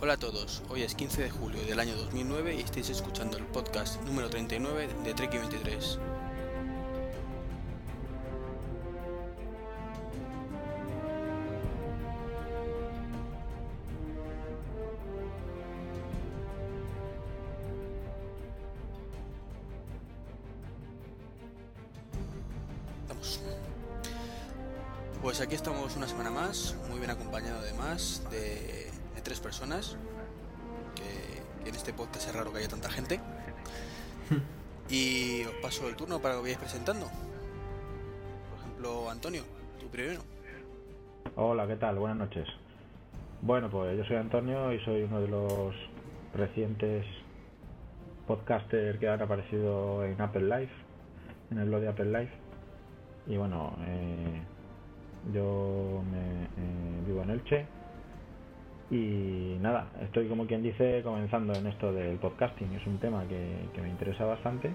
Hola a todos, hoy es 15 de julio del año 2009 y estáis escuchando el podcast número 39 de Trek 23. Estamos. Pues aquí estamos una semana más, muy bien acompañado además personas, que, que en este podcast es raro que haya tanta gente. Y os paso el turno para que os vayáis presentando. Por ejemplo, Antonio, tú primero. Hola, ¿qué tal? Buenas noches. Bueno, pues yo soy Antonio y soy uno de los recientes podcasters que han aparecido en Apple Live, en el blog de Apple Live. Y bueno, eh, yo me, eh, vivo en Elche y nada, estoy como quien dice comenzando en esto del podcasting. Es un tema que, que me interesa bastante,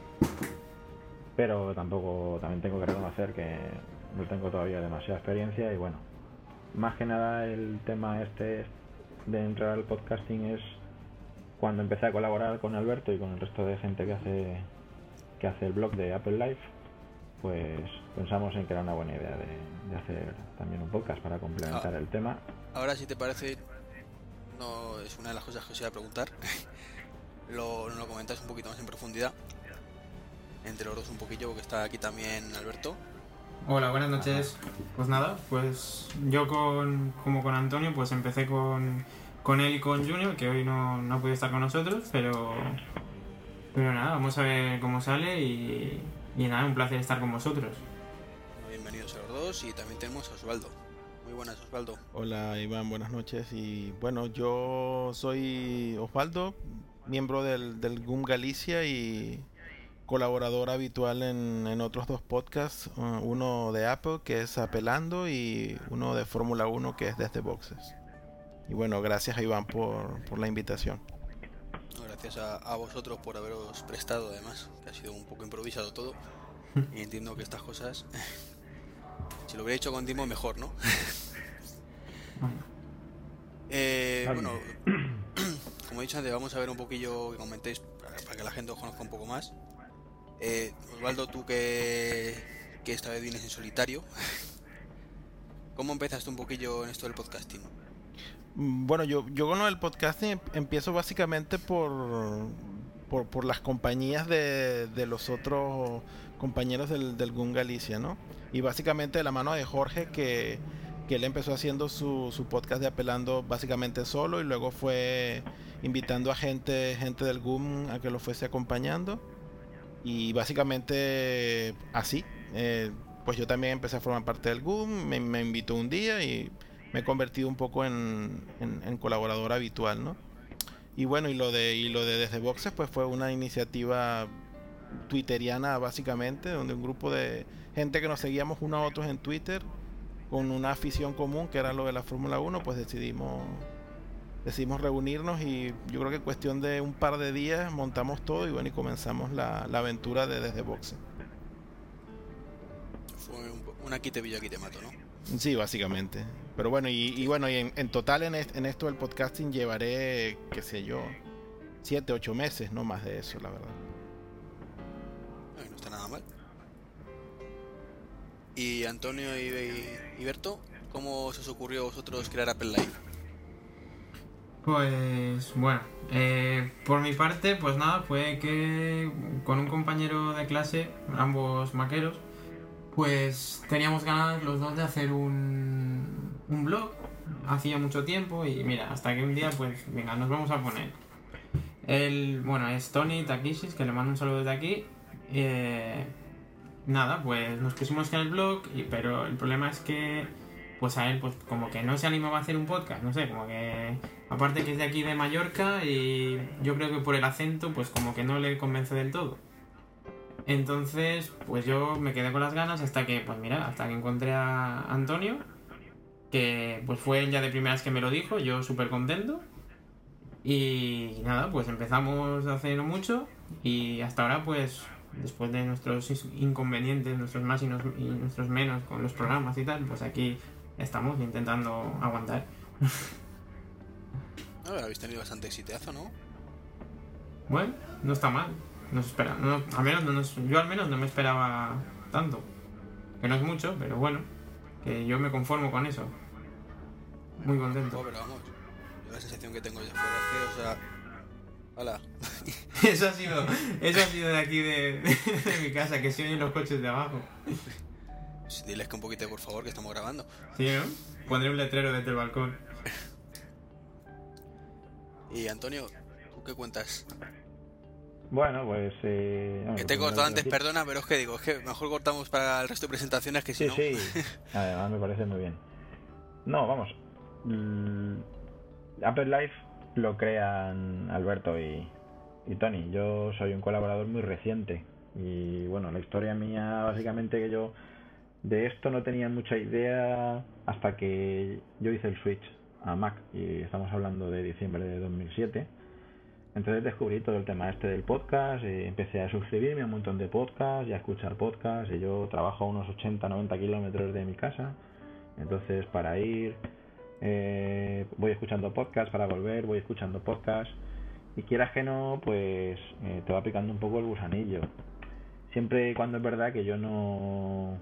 pero tampoco, también tengo que reconocer que no tengo todavía demasiada experiencia y bueno, más que nada el tema este de entrar al podcasting es cuando empecé a colaborar con Alberto y con el resto de gente que hace que hace el blog de Apple Live pues pensamos en que era una buena idea de, de hacer también un podcast para complementar Ah. el tema Ahora, si te parece, no es una de las cosas que os iba a preguntar. lo, lo comentáis un poquito más en profundidad. Entre los dos un poquillo, porque está aquí también Alberto. Hola, buenas noches. Pues nada, pues yo con, como con Antonio, pues empecé con, con él y con Junior, que hoy no, no estar con nosotros, pero, pero nada, vamos a ver cómo sale y, y nada, un placer estar con vosotros. Bienvenidos a los dos. Y también tenemos a Osvaldo. Muy buenas, Osvaldo. Hola Iván, buenas noches. Y bueno, yo soy Osvaldo, miembro del, del GUM Galicia y colaborador habitual en, en otros dos podcasts, uh, uno de Apple que es Apelando y uno de Fórmula 1 que es Desde Boxes. Y bueno, gracias a Iván por, por la invitación. Gracias a, a vosotros por haberos prestado, además, que ha sido un poco improvisado todo. Y entiendo que estas cosas, si lo hubiera hecho con tiempo, mejor, ¿no? Eh, Vale. bueno, como he dicho antes, vamos a ver un poquillo que comentéis para, que la gente os conozca un poco más. Eh, Osvaldo, tú que, que esta vez vienes en solitario, ¿cómo empezaste un poquillo en esto del podcasting? Bueno, yo, yo con del podcasting em- empiezo básicamente por, por, por las compañías de, de los otros compañeros del, del GUN Galicia, ¿no? Y básicamente de la mano de Jorge, que, que él empezó haciendo su, su podcast de apelando básicamente solo y luego fue invitando a gente, gente del GUM a que lo fuese acompañando. Y básicamente así, eh, pues yo también empecé a formar parte del GUM, me, me invitó un día y me he convertido un poco en, en- colaborador habitual, ¿no? Y bueno, y lo de y lo de Desde Boxes pues fue una iniciativa twitteriana básicamente, donde un grupo de gente que nos seguíamos unos a otros en Twitter con una afición común que era lo de la Fórmula 1, pues decidimos decidimos reunirnos y yo creo que en cuestión de un par de días montamos todo y bueno, y comenzamos la, la aventura de Desde Boxes. Fue un, un aquí te pillo, aquí te mato, ¿no? Sí, básicamente. Pero bueno, y, y bueno, y en, en total en, est- en esto del podcasting llevaré, qué sé yo, siete, ocho meses, no más de eso, la verdad. Ay, no está nada mal. Y Antonio y, y, Berto, ¿cómo se os ocurrió a vosotros crear Apple Live? Pues bueno, eh, por mi parte, pues nada, fue que con un compañero de clase, ambos maqueros, pues teníamos ganas los dos de hacer un, un blog. Hacía mucho tiempo y mira, hasta que un día, pues venga, nos vamos a poner. El, bueno, es Tony Takishis, que le mando un saludo desde aquí. Eh, nada, pues nos pusimos en el blog, pero el problema es que pues a él pues como que no se animaba a hacer un podcast, no sé, como que aparte que es de aquí de Mallorca y yo creo que por el acento pues como que no le convence del todo. Entonces, pues yo me quedé con las ganas hasta que, pues mira, hasta que encontré a Antonio, que pues fue él ya de primeras que me lo dijo, yo súper contento. Y nada, pues empezamos hace no mucho y hasta ahora pues después de nuestros inconvenientes, nuestros más y, nos- y nuestros menos con los programas y tal, pues aquí estamos intentando aguantar. A ver, habéis tenido bastante exitazo, ¿no? Bueno, no está mal. No se espera. No, al menos no nos- yo al menos no me esperaba tanto. Que no es mucho, pero bueno. Que yo me conformo con eso. Muy No, contento. pero vamos. Yo la sensación que tengo ya fuera es que, o sea. Hola. Eso ha sido, eso ha sido de aquí de, de mi casa, que se oyen los coches de abajo. Diles que un poquito, por favor, que estamos grabando. ¿Sí, no? Pondré un letrero desde el balcón. Y Antonio, ¿tú qué cuentas? Bueno, pues... Eh, no, Que te he cortado antes, perdona, pero es que digo, es que mejor cortamos para el resto de presentaciones que si Sí, no. sí. Además me parece muy bien. No, vamos. Apple Life lo crean Alberto y, y Tony. Yo soy un colaborador muy reciente. Y bueno, la historia mía, básicamente que yo de esto no tenía mucha idea hasta que yo hice el switch a Mac. Y estamos hablando de diciembre de 2007. Entonces descubrí todo el tema este del podcast, y empecé a suscribirme a un montón de podcasts y a escuchar podcasts. Y yo trabajo a unos 80, 90 kilómetros de mi casa. Entonces para ir eh, voy escuchando podcasts, para volver voy escuchando podcasts. Y quieras que no, pues eh, te va picando un poco el gusanillo. Siempre y cuando es verdad que yo no,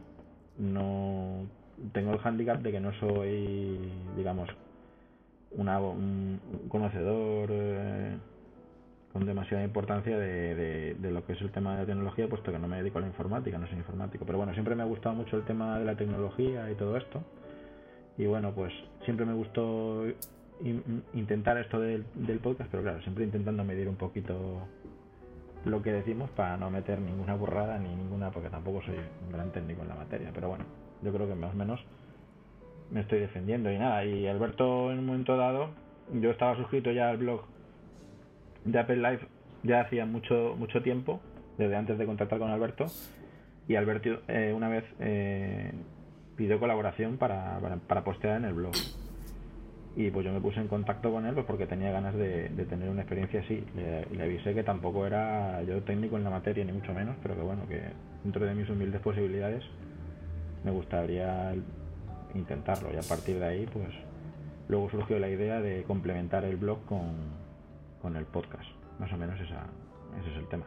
no tengo el handicap de que no soy, digamos, un conocedor eh, con demasiada importancia de, de, de lo que es el tema de la tecnología, puesto que no me dedico a la informática, no soy informático. Pero bueno, siempre me ha gustado mucho el tema de la tecnología y todo esto. Y bueno, pues siempre me gustó in- intentar esto del, del podcast, pero claro, siempre intentando medir un poquito lo que decimos para no meter ninguna burrada ni ninguna, porque tampoco soy un gran técnico en la materia. Pero bueno, yo creo que más o menos me estoy defendiendo y nada. Y Alberto en un momento dado, yo estaba suscrito ya al blog de Apple Live ya hacía mucho mucho tiempo, desde antes de contactar con Alberto. Y Alberto eh, una vez eh, pidió colaboración para, para, postear en el blog. Y pues yo me puse en contacto con él pues porque tenía ganas de, de tener una experiencia así. Le, le avisé que tampoco era yo técnico en la materia, ni mucho menos, pero que bueno, que dentro de mis humildes posibilidades me gustaría intentarlo. Y a partir de ahí, pues luego surgió la idea de complementar el blog con, con el podcast. Más o menos esa, ese es el tema.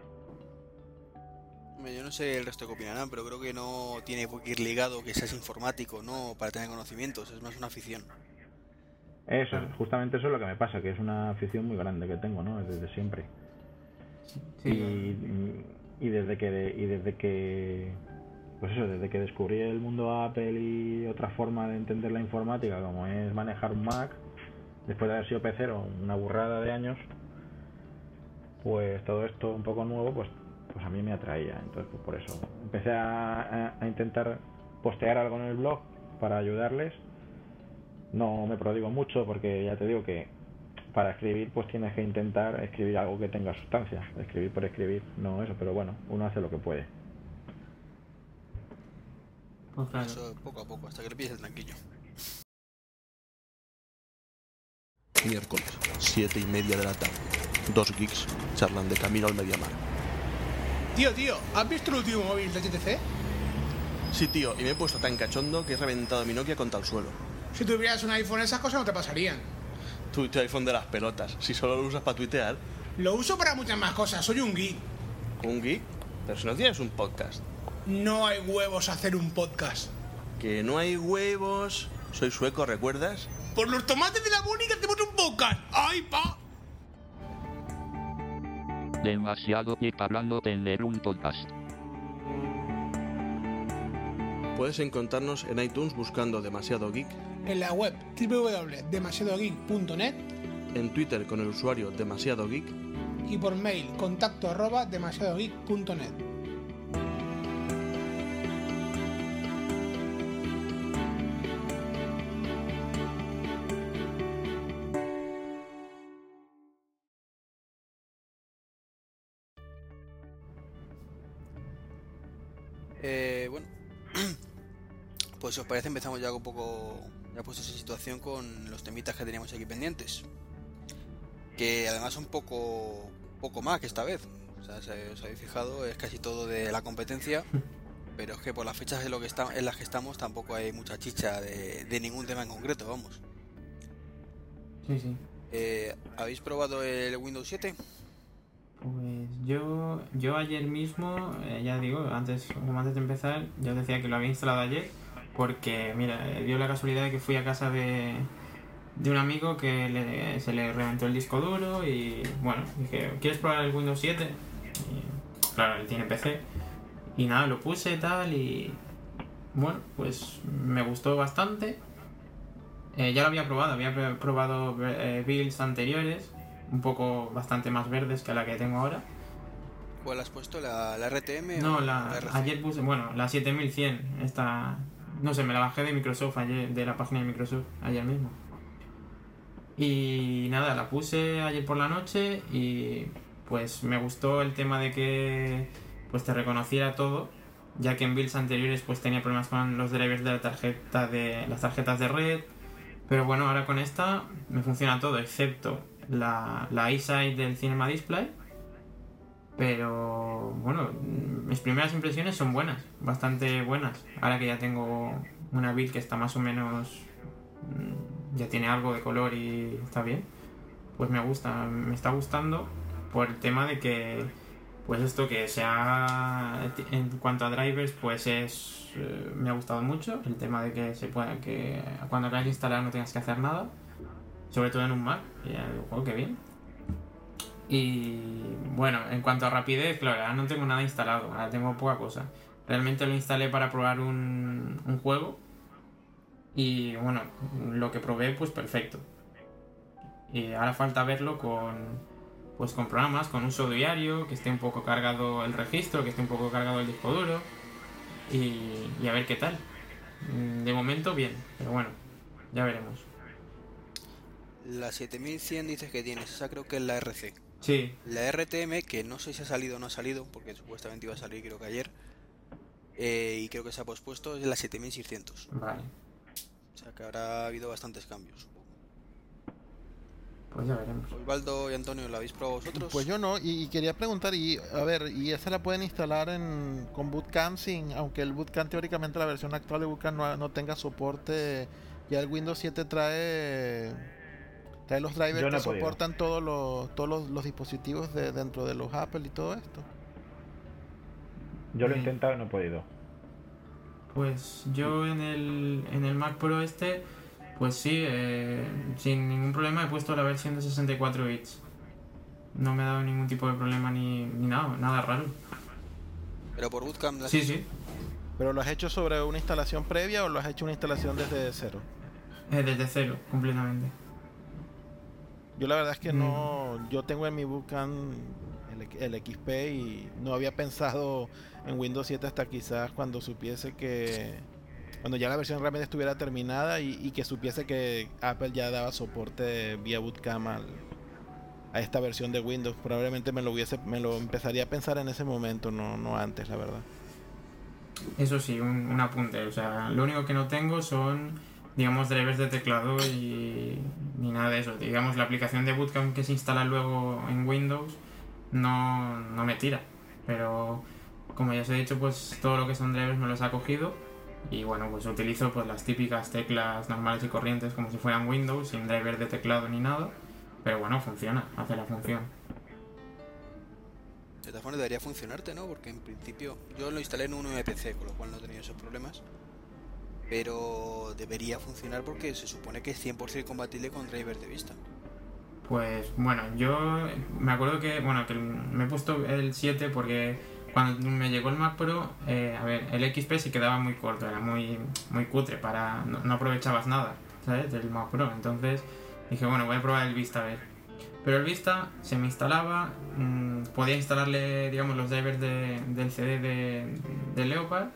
Yo no sé el resto que opinarán, pero creo que no tiene qué ir ligado que seas informático, no para tener conocimientos, es más una afición. Eso, justamente eso es lo que me pasa, que es una afición muy grande que tengo, ¿no? Desde siempre. Sí, y, y desde que y desde que pues eso desde que descubrí el mundo Apple y otra forma de entender la informática como es manejar un Mac después de haber sido pecero una burrada de años pues todo esto un poco nuevo pues pues a mí me atraía entonces pues por eso empecé a, a- a intentar postear algo en el blog para ayudarles no me prodigo mucho porque ya te digo que para escribir pues tienes que intentar escribir algo que tenga sustancia escribir por escribir no eso pero bueno uno hace lo que puede. Eso poco a poco, hasta que le pilles el tranquillo. Miércoles, 7 y media de la tarde. Dos geeks charlan de camino al Mediamar. Tío, tío, ¿has visto el último móvil de HTC? Sí, tío, y me he puesto tan cachondo que he reventado mi Nokia contra el suelo. Si tuvieras un iPhone esas cosas no te pasarían. Tu, tu iPhone de las pelotas, si solo lo usas para tuitear. Lo uso para muchas más cosas, soy un geek. ¿Un geek? Pero si no tienes un podcast. No hay huevos a hacer un podcast. Que no hay huevos. Soy sueco, ¿recuerdas? Por los tomates de la Mónica hacemos un podcast. ¡Ay, pa! Demasiado geek hablando de leer un podcast. Puedes encontrarnos en iTunes buscando Demasiado Geek, En la web www.demasiadogeek.net en Twitter con el usuario Demasiado Geek y por mail contacto arroba demasiadogeek.net. Eh, bueno, pues si os parece empezamos ya un poco, ya puestos en situación con los temitas que teníamos aquí pendientes. Que además son poco, poco más que esta vez. O sea, si os habéis fijado, es casi todo de la competencia. Pero es que por las fechas en, lo que está, en las que estamos tampoco hay mucha chicha de, de ningún tema en concreto, vamos. Sí, sí. Eh, ¿Habéis probado el Windows 7? Pues yo, yo ayer mismo, eh, ya digo, antes, antes de empezar, yo decía que lo había instalado ayer porque, mira, eh, dio la casualidad de que fui a casa de, de un amigo que se le reventó el disco duro y, bueno, dije, ¿quieres probar el Windows 7? Y, claro, él tiene PC. Y nada, lo puse tal y, bueno, pues me gustó bastante. Eh, ya lo había probado, había pr- probado builds anteriores, un poco bastante más verdes que la que tengo ahora. ¿Cuál has puesto? ¿La, la RTM No, o la, RC? ayer puse, bueno, la 7100, esta, no sé, me la bajé de Microsoft ayer, de la página de Microsoft, ayer mismo. Y nada, la puse ayer por la noche y pues me gustó el tema de que pues te reconociera todo, ya que en builds anteriores pues tenía problemas con los drivers de la tarjeta de las tarjetas de red, pero bueno, ahora con esta me funciona todo excepto la, la del Cinema Display. Pero bueno, mis primeras impresiones son buenas, bastante buenas. Ahora que ya tengo una build que está más o menos. mm, ya tiene algo de color y está bien. Pues me gusta, me está gustando por el tema de que. Pues esto que sea. En cuanto a drivers, pues es. eh, me ha gustado mucho. El tema de que se pueda. que cuando acabes de instalar no tengas que hacer nada. Sobre todo en un Mac. Y "Joder, qué bien. Y bueno, en cuanto a rapidez, claro, ahora no tengo nada instalado, ahora tengo poca cosa. Realmente lo instalé para probar un, un juego y bueno, lo que probé pues perfecto. Y ahora falta verlo con pues con programas, con uso diario, que esté un poco cargado el registro, que esté un poco cargado el disco duro y, y a ver qué tal. Mm, De momento bien, pero bueno, ya veremos. La 7100 dices que tienes, esa creo que es la RC. Sí, La RTM, que no sé si ha salido o no ha salido, porque supuestamente iba a salir creo que ayer, eh, y creo que se ha pospuesto, es la 7600. vale, O sea que habrá habido bastantes cambios. supongo. pues ya veremos. Osvaldo y Antonio, ¿la habéis probado vosotros? Pues yo no, y, y quería preguntar, y a ver, ¿y esa la pueden instalar en, con Bootcamp sin, aunque el Bootcamp teóricamente la versión actual de Bootcamp no, no tenga soporte, ya el Windows 7 trae, trae los drivers no que soportan todos los, todos los, los dispositivos de, dentro de los Apple y todo esto? Yo lo he Mm. intentado y no he podido. Pues yo en el, en el Mac Pro este, pues sí, eh, sin ningún problema he puesto la versión de 64 bits. No me ha dado ningún tipo de problema ni, ni nada, nada raro. Pero por Bootcamp la has Sí, hecho? sí, ¿Pero lo has hecho sobre una instalación previa o lo has hecho una instalación desde cero? eh, desde cero, completamente. Yo la verdad es que Mm. no, yo tengo en mi Bootcamp el, el XP y no había pensado en Windows 7 hasta quizás cuando supiese que, cuando ya la versión realmente estuviera terminada y, y que supiese que Apple ya daba soporte vía Bootcamp al- a esta versión de Windows. Probablemente me lo hubiese, me lo empezaría a pensar en ese momento, no, no antes, la verdad. Eso sí, un, un apunte. O sea, lo único que no tengo son, digamos, drivers de teclado y ni nada de eso. Digamos, la aplicación de Bootcamp que se instala luego en Windows no, no me tira. Pero como ya os he dicho, pues todo lo que son drivers me los ha cogido. Y bueno, pues utilizo pues las típicas teclas normales y corrientes como si fueran Windows, sin driver de teclado ni nada. Pero bueno, funciona, hace la función. De todas formas debería funcionarte, ¿no? Porque en principio yo lo instalé en un MPC, con lo cual no he tenido esos problemas. Pero debería funcionar porque se supone que es 100% compatible con driver de vista. Pues bueno, yo me acuerdo que, bueno, que me he puesto el 7 porque cuando me llegó el Mac Pro, eh, a ver, el XP se quedaba muy corto, era muy, muy cutre, para no, aprovechabas nada, ¿sabes? Del Mac Pro. Entonces dije, bueno, voy a probar el Vista a ver. Pero el Vista se me instalaba, mm, podía instalarle, digamos, los drivers de- del CD de Leopard,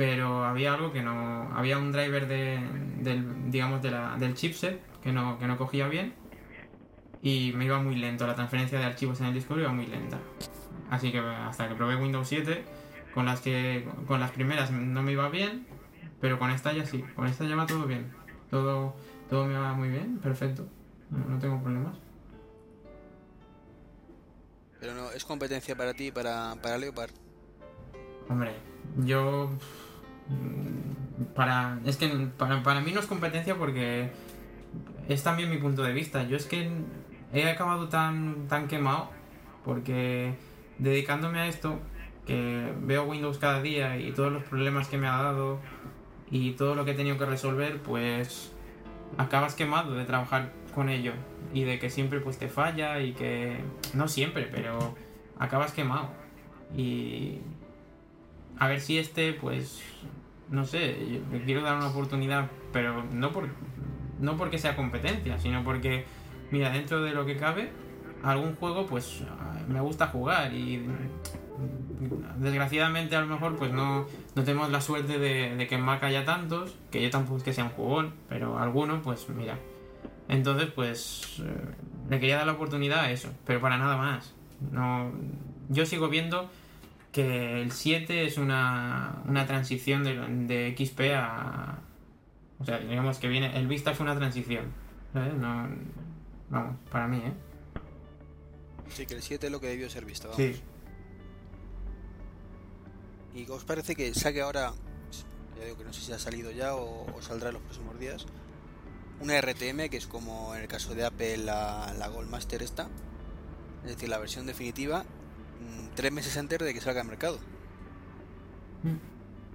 pero había algo que no, había un driver de, del, digamos, de la, del chipset que no, que no cogía bien y me iba muy lento. La transferencia de archivos en el disco iba muy lenta. Así que hasta que probé Windows 7, con las que con las primeras no me iba bien, pero con esta ya sí, con esta ya va todo bien. Todo, todo me va muy bien, perfecto. No, no tengo problemas. Pero no, es competencia para ti para, para Leopard. Hombre, yo para es que para, para mí no es competencia porque es también mi punto de vista. Yo es que he acabado tan, tan quemado porque dedicándome a esto, que veo Windows cada día y todos los problemas que me ha dado y todo lo que he tenido que resolver, pues acabas quemado de trabajar con ello y de que siempre pues te falla y que no siempre, pero acabas quemado. Y a ver si este pues no sé, le quiero dar una oportunidad, pero no por no porque sea competencia, sino porque mira, dentro de lo que cabe algún juego pues me gusta jugar y desgraciadamente a lo mejor pues no, no tenemos la suerte de, de que en Mac haya tantos, que yo tampoco es que sea un jugón, pero alguno pues mira. Entonces pues eh, le quería dar la oportunidad a eso, pero para nada más. No, yo sigo viendo que el 7 es una, una transición de, de XP a... O sea, digamos que viene... El Vista fue una transición. ¿sabes? No, vamos, para mí, ¿eh? Sí, que el 7 es lo que debió ser visto, vamos. Sí. ¿Y os parece que saque ahora, ya digo que no sé si ha salido ya o, o saldrá en los próximos días, una RTM que es como en el caso de Apple la, la Goldmaster esta, es decir, la versión definitiva, tres meses antes de que salga al mercado.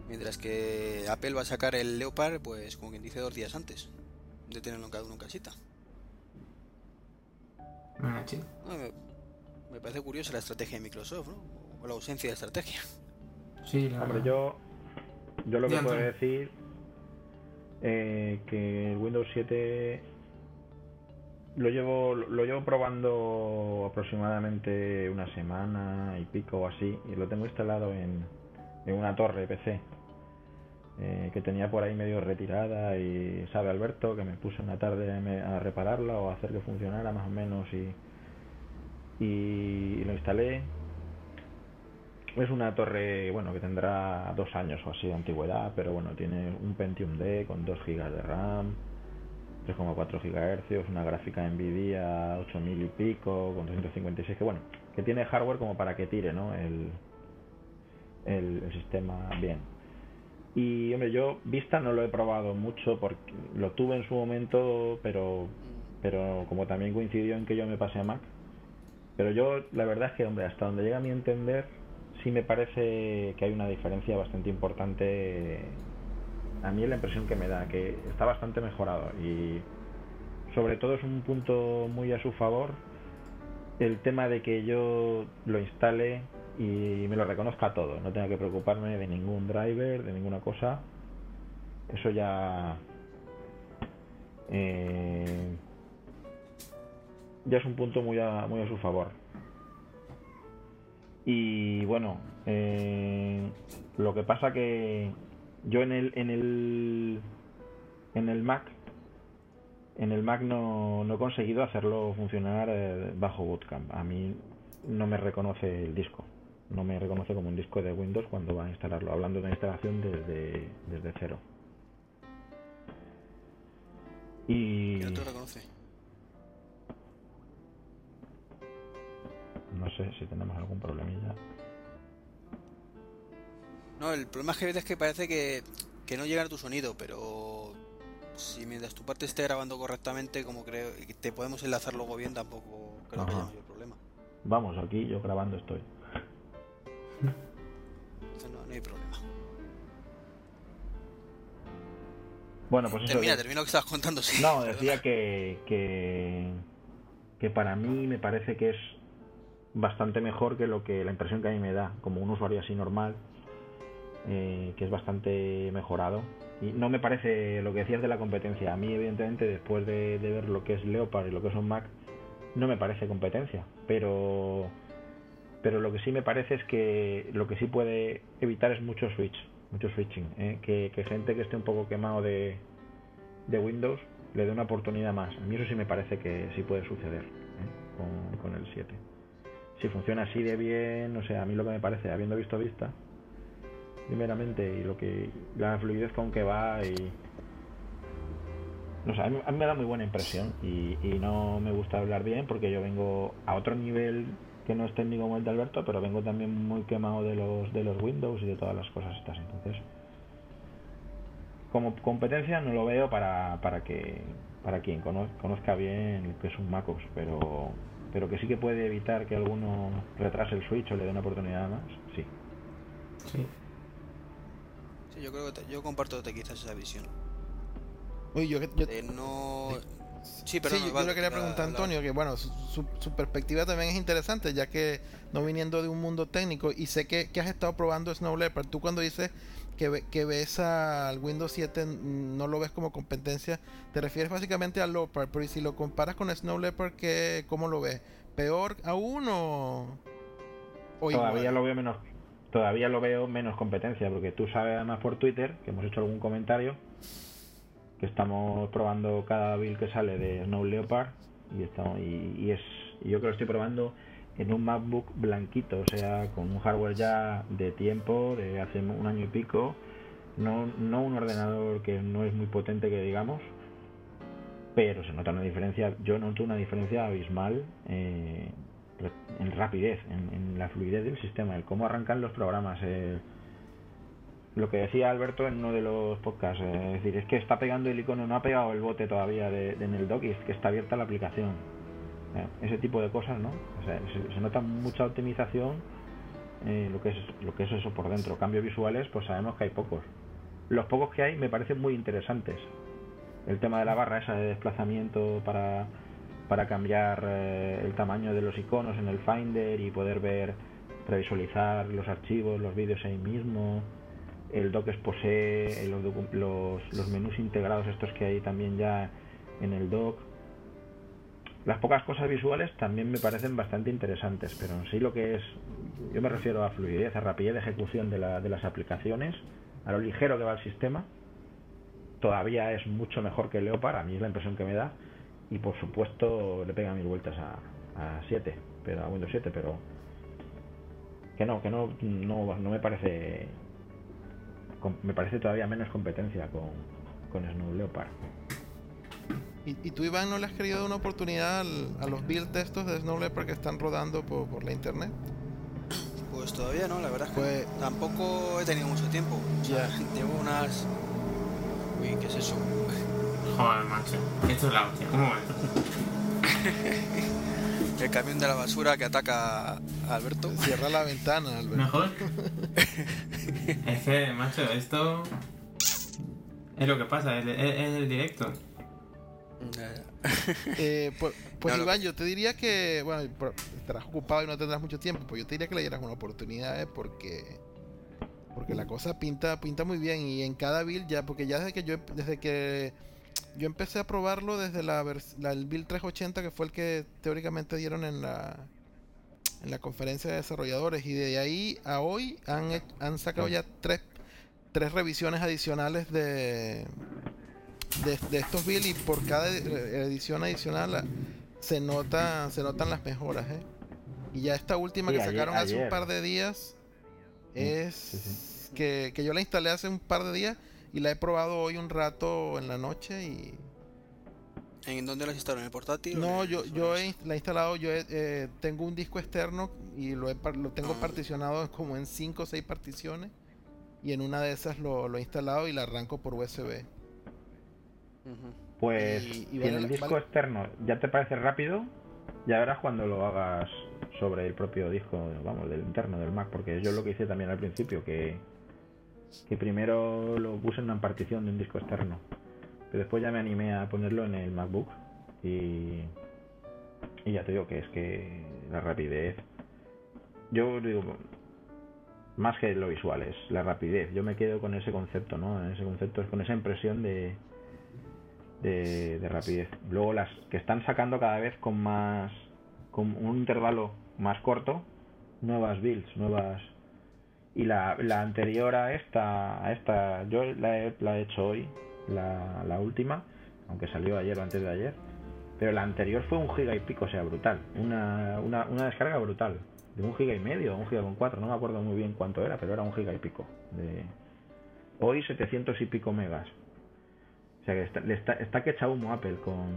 Mientras que Apple va a sacar el Leopard, pues como quien dice, dos días antes de tenerlo cada uno en casita. No, me, me parece curiosa la estrategia de Microsoft, ¿no? O la ausencia de estrategia. Sí, la Hombre, yo, yo lo que puedo decir eh, que el Windows 7 lo llevo lo llevo probando aproximadamente una semana y pico o así y lo tengo instalado en, en una torre PC eh, que tenía por ahí medio retirada y sabe Alberto que me puse una tarde a repararla o hacer que funcionara más o menos y, y lo instalé. Es una torre, bueno, que tendrá dos años o así de antigüedad, pero bueno, tiene un Pentium D con 2 GB de RAM, 3,4 GHz, una gráfica Nvidia 8000 y pico, con 256, que bueno, que tiene hardware como para que tire, ¿no? El, el, sistema bien. Y hombre, yo Vista no lo he probado mucho porque lo tuve en su momento, pero pero como también coincidió en que yo me pasé a Mac. Pero yo, la verdad es que, hombre, hasta donde llega a mi entender, sí me parece que hay una diferencia bastante importante. A mí es la impresión que me da, que está bastante mejorado y sobre todo es un punto muy a su favor el tema de que yo lo instale y me lo reconozca todo, no tenga que preocuparme de ningún driver, de ninguna cosa. Eso ya eh, ya es un punto muy a, muy a su favor. Y bueno, eh, lo que pasa que yo en el en el en el Mac en el Mac no, no he conseguido hacerlo funcionar eh, bajo Bootcamp. A mí no me reconoce el disco. No me reconoce como un disco de Windows cuando va a instalarlo. Hablando de instalación desde, desde cero. Y Que no te lo reconoce. no sé si tenemos algún problemilla. No, el problema es que a veces que parece que, que no llega a tu sonido, pero si mientras tu parte esté grabando correctamente, como creo que te podemos enlazar luego bien, tampoco creo que haya mayor problema. Vamos, aquí yo grabando estoy. Entonces no, no hay problema. Bueno, pues eso. Termina, que- termina lo que estabas contando, sí. No, decía que, que, que para mí me parece que es bastante mejor que lo que la impresión que a mí me da, como un usuario así normal, eh, que es bastante mejorado. Y no me parece lo que decías de la competencia. A mí, evidentemente, después de, de ver lo que es Leopard y lo que es un Mac, no me parece competencia. Pero, pero lo que sí me parece es que lo que sí puede evitar es mucho switch, mucho switching. ¿eh? Que, que gente que esté un poco quemado de, de Windows le dé una oportunidad más. A mí eso sí me parece que sí puede suceder ¿eh? con, con el 7. Si funciona así de bien, o sea, a mí lo que me parece, habiendo visto Vista, primeramente, y lo que la fluidez con que va y... No sé, a mí, me da muy buena impresión y, y no me gusta hablar bien porque yo vengo a otro nivel que no es técnico como el de Alberto, pero vengo también muy quemado de los de los Windows y de todas las cosas estas. Entonces, como competencia no lo veo para, para que para quien cono- conozca bien que es un MacOS, pero pero que sí que puede evitar que alguno retrase el Switch o le dé una oportunidad más, sí. Sí. Sí, yo creo que te- yo comparto te quizás esa visión. Oye, yo, yo- De no. Sí, Sí, pero yo, yo le quería preguntar a Antonio que, bueno, su, su- su perspectiva también es interesante, ya que no viniendo de un mundo técnico y sé que, que has estado probando Snow Leopard. Tú cuando dices que, ve- que ves al Windows 7 mm, no lo ves como competencia, te refieres básicamente al Leopard, pero ¿y si lo comparas con Snow Leopard, ¿qué, ¿cómo lo ves? ¿Peor aún o, o Todavía igual? lo veo menos todavía lo veo menos competencia porque tú sabes además por Twitter que hemos hecho algún comentario que estamos probando cada build que sale de Snow Leopard y estamos y, es y yo que lo estoy probando en un MacBook blanquito, o sea, con un hardware ya de tiempo, de hace un año y pico, no, no un ordenador que no es muy potente que digamos, pero se nota una diferencia, yo noto una diferencia abismal eh, en rapidez, en, en la fluidez del sistema, el cómo arrancan los programas. eh, lo que decía Alberto en uno de los podcasts, eh, es decir, es que está pegando el icono, no ha pegado el bote todavía de, en el dock y es que está abierta la aplicación. Eh, ese tipo de cosas, ¿no? O sea, se, se nota mucha optimización eh, lo que es lo que es eso por dentro. Cambios visuales, pues sabemos que hay pocos. Los pocos que hay me parecen muy interesantes. El tema de la barra esa de desplazamiento para para cambiar eh, el tamaño de los iconos en el Finder y poder ver, previsualizar los archivos, los vídeos ahí mismo, el dock expose, eh, los, los, menús integrados estos que hay también ya en el dock. Las pocas cosas visuales también me parecen bastante interesantes, pero en sí lo que es, yo me refiero a fluidez, a rapidez de ejecución de, la- de las aplicaciones, a lo ligero que va el sistema, todavía es mucho mejor que Leopard, a mí es la impresión que me da, y por supuesto le pega mil vueltas a, a 7, pero a Windows 7, pero que no, que no, no, no me parece, me parece todavía menos competencia con, con Snow Leopard. ¿Y, y tú, Iván, no le has querido dar una oportunidad al- a los build estos de Snow Leopard que están rodando por, por la internet? Pues todavía no, la verdad es que Pues- tampoco he tenido mucho tiempo. O sea, llevo unas. Uy, ¿qué es eso? Joder, macho. Esto es la hostia. Un momento. El camión de la basura que ataca a Alberto. Cierra la ventana, Albert. ¿Mejor? es que, macho, esto... Es lo que pasa, es, es- es el directo. Eh, pues pues No, lo- Iván, yo te diría que, bueno, estarás ocupado y no tendrás mucho tiempo, pues yo te diría que le dieras una oportunidad eh, porque porque la cosa pinta pinta muy bien y en cada build ya, porque ya desde que yo desde que yo empecé a probarlo desde la, la- el build 380 que fue el que teóricamente dieron en la en la conferencia de desarrolladores y de ahí a hoy han, han sacado ya tres, tres revisiones adicionales de, de, de estos builds y por cada ed- edición adicional se nota se notan las mejoras ¿eh? y ya esta última Sí, que ayer- sacaron hace un par de días es sí, sí. Que, que yo la instalé hace un par de días y la he probado hoy un rato en la noche y ¿En dónde las instalaron? ¿En el portátil? no yo yo he, la he instalado yo he- eh, tengo un disco externo y lo, he lo tengo Ah. particionado como en 5 o 6 particiones y en una de esas lo, lo he instalado y la arranco por USB. Pues Y- y si vale en el la- disco vale- externo ya te parece rápido, ya verás cuando lo hagas sobre el propio disco, vamos, del interno del Mac, porque yo lo que hice también al principio, que, que primero lo puse en una partición de un disco externo, pero después ya me animé a ponerlo en el MacBook y, ya te digo que es que la rapidez, yo digo, más que lo visual, es la rapidez, yo me quedo con ese concepto, ¿no? Ese concepto, con esa impresión de de, de rapidez. Luego las que están sacando cada vez con más con un intervalo más corto nuevas builds, nuevas y la, la anterior a esta a esta yo la he, la he hecho hoy, la, la última, aunque salió ayer o antes de ayer, pero la anterior fue un giga y pico, o sea, brutal, una, una, una descarga brutal, de un giga y medio, un giga con cuatro, no me acuerdo muy bien cuánto era, pero era un giga y pico. De... Hoy 700 y pico megas. O sea que está, está, está que echa humo Apple con,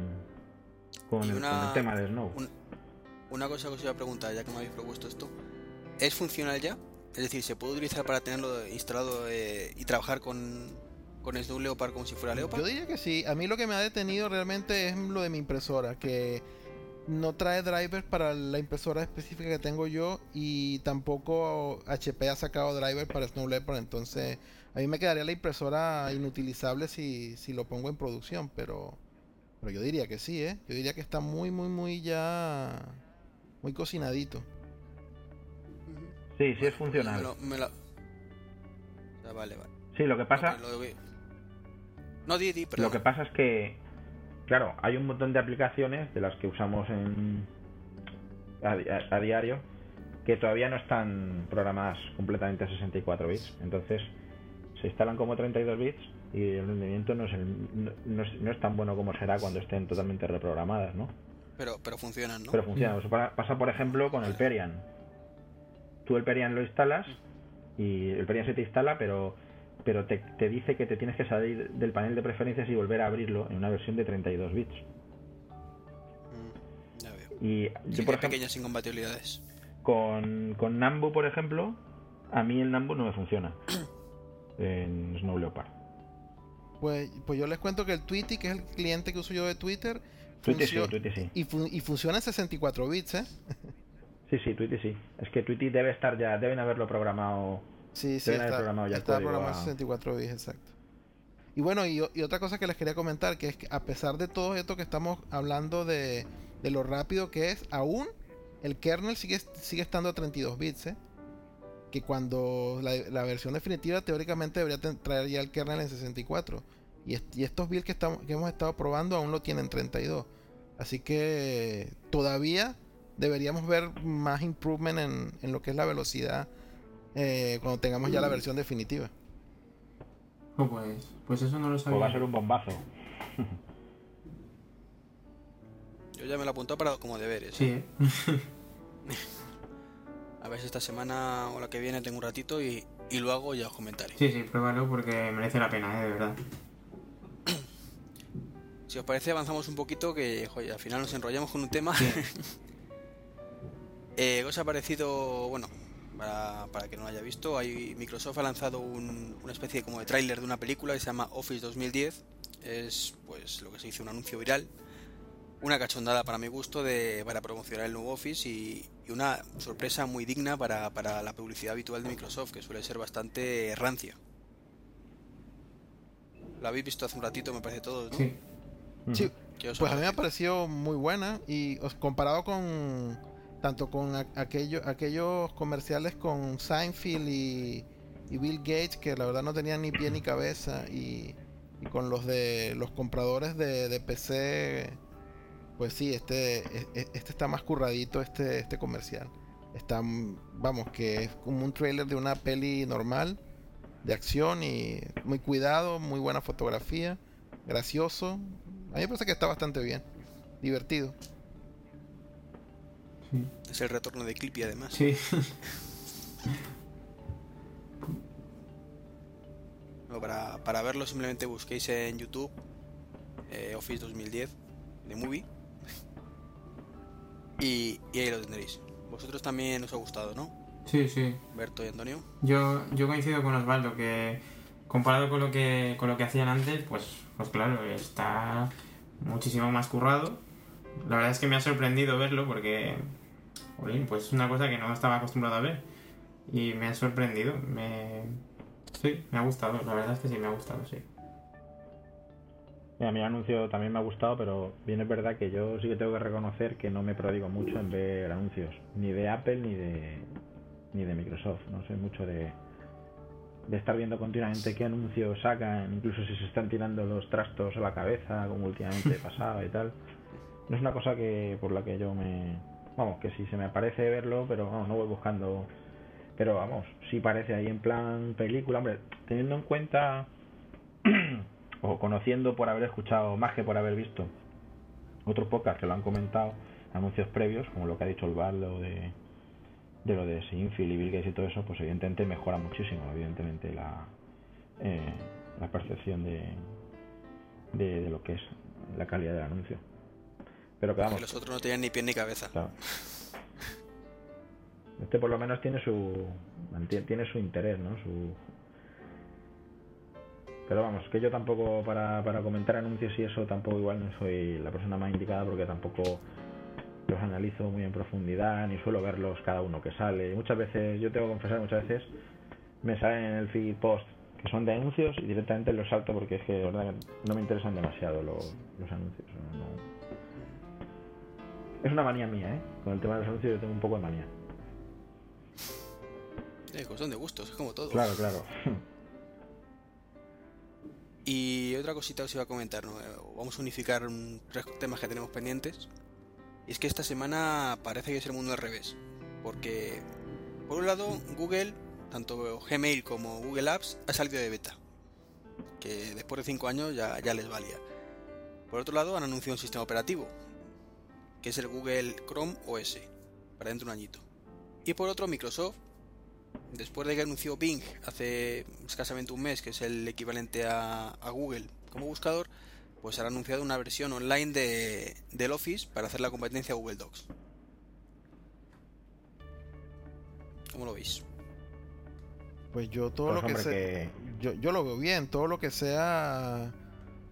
con, el, una- con el tema de Snow. un- Una cosa que os iba a preguntar, ya que me habéis propuesto esto. ¿Es funcional ya? Es decir, ¿se puede utilizar para tenerlo instalado eh, y trabajar con, con Snow Leopard como si fuera Leopard? Yo diría que sí. A mí lo que me ha detenido realmente es lo de mi impresora, que no trae drivers para la impresora específica que tengo yo y tampoco HP ha sacado drivers para Snow Leopard, entonces a mí me quedaría la impresora inutilizable si, si lo pongo en producción, pero, pero yo diría que sí, ¿eh? Yo diría que está muy, muy, muy ya... muy cocinadito. Sí, sí es funcional. me lo- me lo- vale, vale. Sí, lo que pasa, No, lo No, di, di, perdón. lo que pasa es que, claro, hay un montón de aplicaciones de las que usamos en a, a- a diario que todavía no están programadas completamente a 64 bits. Entonces, se instalan como 32 bits y el rendimiento no es, el- no, no es, no es tan bueno como será cuando estén totalmente reprogramadas, ¿no? Pero, pero funcionan, ¿no? Pero funciona. Eso pa- pasa, por ejemplo, con el Perian. Tú el Perian lo instalas y el Perian se te instala, pero pero te, te dice que te tienes que salir del panel de preferencias y volver a abrirlo en una versión de 32 bits. Mm, ya veo. Y Sí yo, que por ejemplo, pequeñas incompatibilidades. con, con Nambu, por ejemplo, a mí el Nambu no me funciona en Snow Leopard. Pues, pues yo les cuento que el Tweety, que es el cliente que uso yo de Twitter, Tweety sí, Tweety sí. y, fun- y funciona en 64 bits, ¿eh? Sí, sí, Tweety sí. Es que Tweety debe estar ya, deben haberlo programado. Sí, sí, Deben haber está, programado ya está programado a- 64 bits, exacto. Y bueno, y, otra cosa que les quería comentar, que es que a pesar de todo esto que estamos hablando de, de lo rápido que es, aún el kernel sigue, sigue estando a 32 bits, ¿eh? Que cuando la, la versión definitiva teóricamente debería traer ya el kernel en 64. Y, est- y estos builds que, estamos, que hemos estado probando aún lo tienen 32. Así que todavía deberíamos ver más improvement en, en lo que es la velocidad eh, cuando tengamos ya la versión definitiva. Oh, pues, pues eso no lo Pues sabía. va a ser un bombazo. Yo ya me lo apunto para como deberes. Sí, ¿eh? A ver si esta semana o la que viene tengo un ratito y, y lo hago y ya os comentaré. sí, sí, pruébalo porque merece la pena, ¿eh? de verdad. Si os parece, avanzamos un poquito, que joder, al final nos enrollamos con un tema. Eh, ¿qué os ha parecido? Bueno, para, para que no lo haya visto, hay, Microsoft ha lanzado un- una especie como de tráiler de una película que se llama Office 2010. Es pues lo que se dice un anuncio viral. Una cachondada para mi gusto de, para promocionar el nuevo Office y, y una sorpresa muy digna para, para la publicidad habitual de Microsoft, que suele ser bastante rancia. Lo habéis visto hace un ratito, me parece todo, ¿no? Sí. Sí, ¿Qué os ha pues a mí me ha parecido? parecido muy buena y os- comparado con tanto con aquellos comerciales con Seinfeld y, y Bill Gates que la verdad no tenían ni pie ni cabeza y, y con los de los compradores de, PC pues sí este e- e- este está más curradito este este comercial. Está vamos que es como un trailer de una peli normal de acción y muy cuidado muy buena fotografía gracioso. A mí me parece que está bastante bien divertido Sí. Es el retorno de Clippy además. Sí. Para, para verlo simplemente busquéis en YouTube eh, Office 2010 de Movie y, y ahí lo tendréis. Vosotros también os ha gustado, ¿no? Sí, sí. Berto y Antonio. Yo, yo coincido con Osvaldo que comparado con lo que con lo que hacían antes, pues, pues claro, está muchísimo más currado. La verdad es que me ha sorprendido verlo porque, jolín, pues es una cosa que no estaba acostumbrado a ver y me ha sorprendido. Me, sí, me ha gustado. La verdad es que sí me ha gustado, sí. Y a mí el anuncio también me ha gustado, pero bien es verdad que yo sí que tengo que reconocer que no me prodigo mucho en ver anuncios, ni de Apple ni de ni de Microsoft. No soy mucho de, de estar viendo continuamente qué anuncios sacan, incluso si se están tirando los trastos a la cabeza, como últimamente pasaba y tal. No es una cosa que por la que yo me... Vamos, que si se me aparece verlo, pero vamos, no voy buscando... Pero vamos, sí parece ahí en plan película, hombre, teniendo en cuenta o conociendo por haber escuchado más que por haber visto otros podcasts que lo han comentado, anuncios previos, como lo que ha dicho el Baldo de, de lo de Sinfield y Bill Gates y todo eso, pues evidentemente mejora muchísimo, evidentemente, la, eh, la percepción de, de lo que es la calidad del anuncio. Pero que vamos, los otros no tenían ni pie ni cabeza. claro. Este por lo menos tiene su tiene su interés, ¿no? Su Pero vamos, que yo tampoco para, para comentar anuncios y eso tampoco igual no soy la persona más indicada porque tampoco los analizo muy en profundidad ni suelo verlos cada uno que sale. Muchas veces, yo tengo que confesar, muchas veces me salen en el feed post que son de anuncios y directamente los salto porque es que de verdad no me interesan demasiado los, los anuncios. no. Es una manía mía, ¿eh? Con el tema de los anuncios yo tengo un poco de manía. Es cuestión de gustos, es como todo. Claro, claro. Y otra cosita os iba a comentar, ¿no? Vamos a unificar tres temas que tenemos pendientes. Y es que esta semana parece que es el mundo al revés. Porque, por un lado, Google, tanto Gmail como Google Apps, ha salido de beta. Que después de 5 años ya, ya les valía. Por otro lado, han anunciado un sistema operativo, que es el Google Chrome OS, para dentro de un añito. Y por otro, Microsoft después de que anunció Bing hace escasamente un mes, que es el equivalente a, a Google como buscador, pues han anunciado una versión online de, del Office para hacer la competencia a Google Docs. ¿Cómo lo veis? Pues yo todo Pues, lo que sea, que- yo, yo lo veo bien, todo lo que sea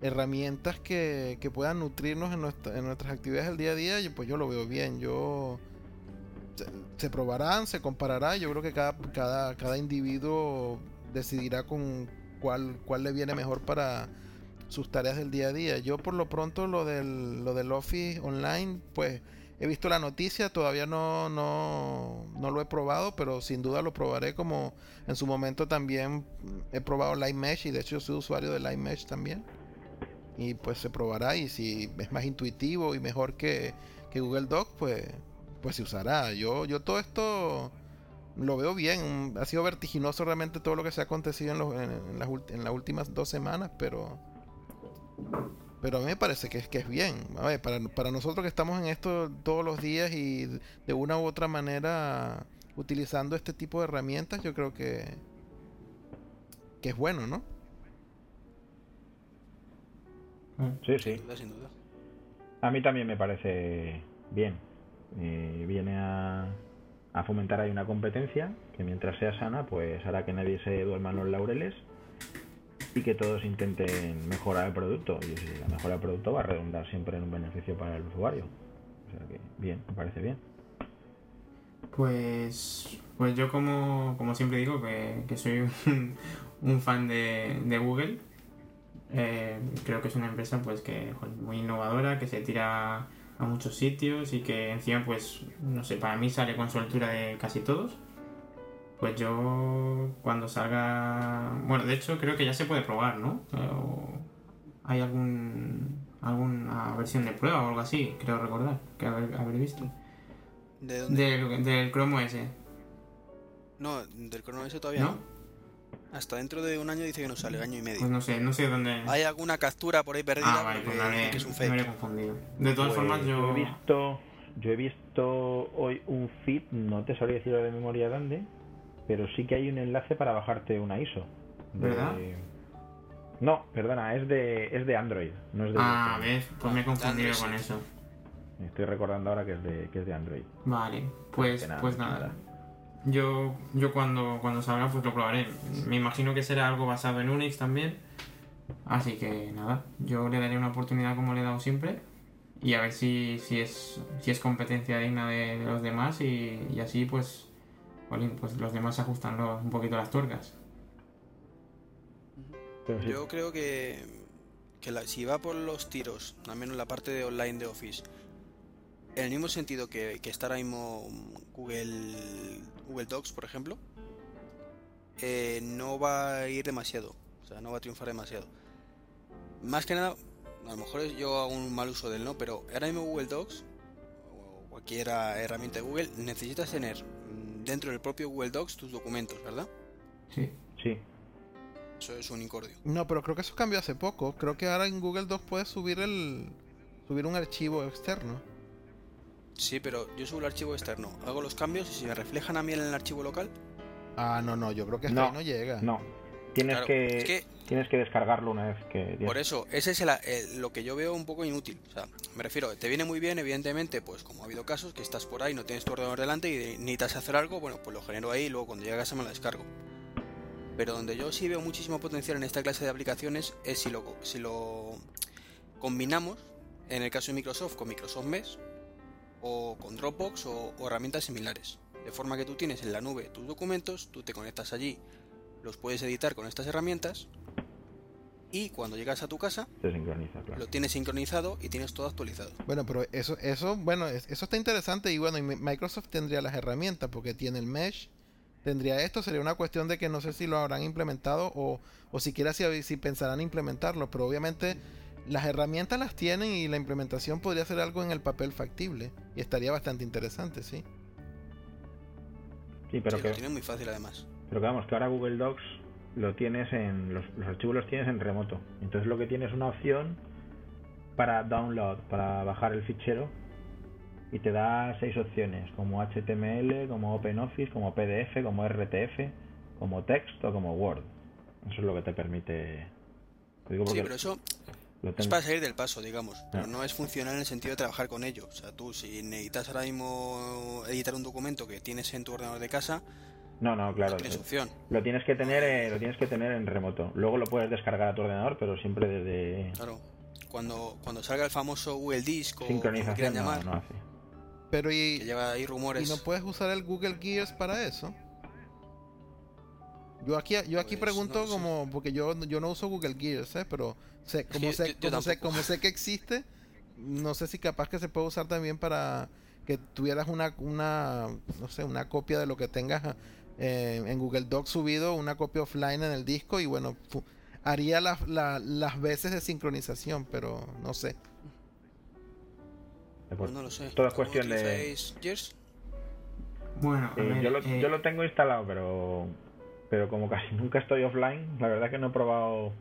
herramientas que, que puedan nutrirnos en, nuestra- en nuestras actividades del día a día, yo- pues yo lo veo bien. Yo se, se probarán, se comparará. Yo creo que cada, cada, cada individuo decidirá con cuál, cuál le viene mejor para sus tareas del día a día. Yo por lo pronto lo del, lo del Office online, pues he visto la noticia, todavía no, no, no lo he probado, pero sin duda lo probaré como en su momento también he probado Live Mesh y de hecho soy usuario de Live Mesh también. Y pues se probará y si es más intuitivo y mejor que, que Google Docs, pues, pues se usará. Yo, yo todo esto lo veo bien. Ha sido vertiginoso realmente todo lo que se ha acontecido en, los- en- en las, en las últimas dos semanas, pero... Pero a mí me parece que es, que es bien. A ver, para, para nosotros que estamos en esto todos los días y de una u otra manera utilizando este tipo de herramientas, yo creo que, que es bueno, ¿no? Sí, sí. Sin duda, sin duda. A mí también me parece bien. Eh, viene a, a fomentar ahí una competencia que mientras sea sana, pues hará que nadie se duerma en los laureles y que todos intenten mejorar el producto. Y si la mejora del producto va a redundar siempre en un beneficio para el usuario. O sea que bien, me parece bien. Pues, pues yo como, como siempre digo que, que soy un, un fan de, de Google. Eh, creo que es una empresa pues que muy innovadora, que se tira a muchos sitios y que encima pues no sé, para mí sale con su altura de casi todos. Pues yo cuando salga, bueno, de hecho creo que ya se puede probar, ¿no? Eh, o hay algún alguna versión de prueba o algo así, creo recordar que haber, haber visto. ¿De dónde? Del, del Chrome OS, No, del Chrome OS todavía ¿no? no. Hasta dentro de un año dice que no sale, año y medio. Pues no sé, no sé dónde. Hay alguna captura por ahí perdida ah, vale, pues habré, que es un me fake. confundido. De todas Pues formas, yo. he visto, yo he visto hoy un feed, no te sabría decir de memoria dónde, pero sí que hay un enlace para bajarte una ISO. de- ¿Verdad? No, perdona, es de es de Android, no es de Ah, ves, pues me he confundido Android, con sí. eso. Estoy recordando ahora que es de que es de Android. Vale, pues, nada, pues nada. Yo, yo cuando, cuando salga, pues lo probaré. Me imagino que será algo basado en Unix también. Así que nada, yo le daré una oportunidad como le he dado siempre. Y a ver si, si, es, si es competencia digna de, de los demás. Y, y así, pues, jolín, pues los demás ajustan los- un poquito las tuercas. Yo creo que, que la- si va por los tiros, al menos la parte de online de Office, en el mismo sentido que, que está ahora mismo Google, Google Docs, por ejemplo, eh, no va a ir demasiado. O sea, no va a triunfar demasiado. Más que nada, a lo mejor es- yo hago un mal uso del no, pero ahora mismo Google Docs o cualquier herramienta de Google necesitas tener mm, dentro del propio Google Docs tus documentos, ¿verdad? Sí. sí. Eso es un incordio. No, pero creo que eso cambió hace poco. Creo que ahora en Google Docs puedes subir el subir un archivo externo. Sí, pero yo subo el archivo externo, hago los cambios y si me reflejan a mí en el archivo local, Ah, no, no, yo creo que hasta No, ahí no llega. No. Tienes Claro, que, es que- tienes que descargarlo una vez que por eso, ese es el- el- lo que yo veo un poco inútil. O sea, me refiero, te viene muy bien, evidentemente, pues como ha habido casos que estás por ahí, no tienes tu ordenador delante y necesitas hacer algo, bueno, pues lo genero ahí y luego cuando llegue a casa me lo descargo. Pero donde yo sí veo muchísimo potencial en esta clase de aplicaciones es si lo, si lo combinamos, en el caso de Microsoft, con Microsoft Mesh o con Dropbox o, o herramientas similares. De forma que tú tienes en la nube tus documentos, tú te conectas allí, los puedes editar con estas herramientas y cuando llegas a tu casa Se sincroniza, claro. lo tienes sincronizado y tienes todo actualizado. Bueno, pero eso, eso, bueno, es- eso está interesante y bueno, y Microsoft tendría las herramientas porque tiene el mesh, tendría esto, sería una cuestión de que no sé si lo habrán implementado o, o siquiera si, si pensarán implementarlo, pero obviamente las herramientas las tienen y la implementación podría ser algo en el papel factible y estaría bastante interesante, sí. Sí, pero Sí, que, Lo tienes muy fácil además. pero que vamos, que ahora Google Docs lo tienes en. Los, los archivos los tienes en remoto. Entonces lo que tienes es una opción para download, para bajar el fichero. Y te da seis opciones, como HTML, como OpenOffice, como PDF, como RTF, como text o como Word. Eso es lo que te permite. Lo digo Sí, porque pero eso es tengo- para salir del paso, digamos. Pero no es funcional en el sentido de trabajar con ello. O sea, tú si necesitas ahora mismo editar un documento que tienes en tu ordenador de casa, No, no, claro. no tienes opción. Lo tienes que tener, eh, lo tienes que tener en remoto. Luego lo puedes descargar a tu ordenador, pero siempre desde Claro. Cuando, cuando salga el famoso Google Disc o sincronización quieran no, llamar, no hace. Pero que y, lleva ahí y rumores. no puedes usar el Google Gears para eso. Yo aquí, yo aquí Pues, pregunto no como, porque yo, yo no uso Google Gears, ¿eh? pero sé, como, sé, yo- yo como, sé, como sé que existe, no sé si capaz que se puede usar también para que tuvieras una, una no sé, una copia de lo que tengas eh, en Google Docs subido, una copia offline en el disco y bueno, haría las, la- las veces de sincronización, pero no sé. Pues no lo sé. todo es ¿Cómo cuestión de-? Bueno, eh, ver, yo, lo, eh, yo lo tengo instalado, pero pero como casi nunca estoy offline, la verdad que no he probado.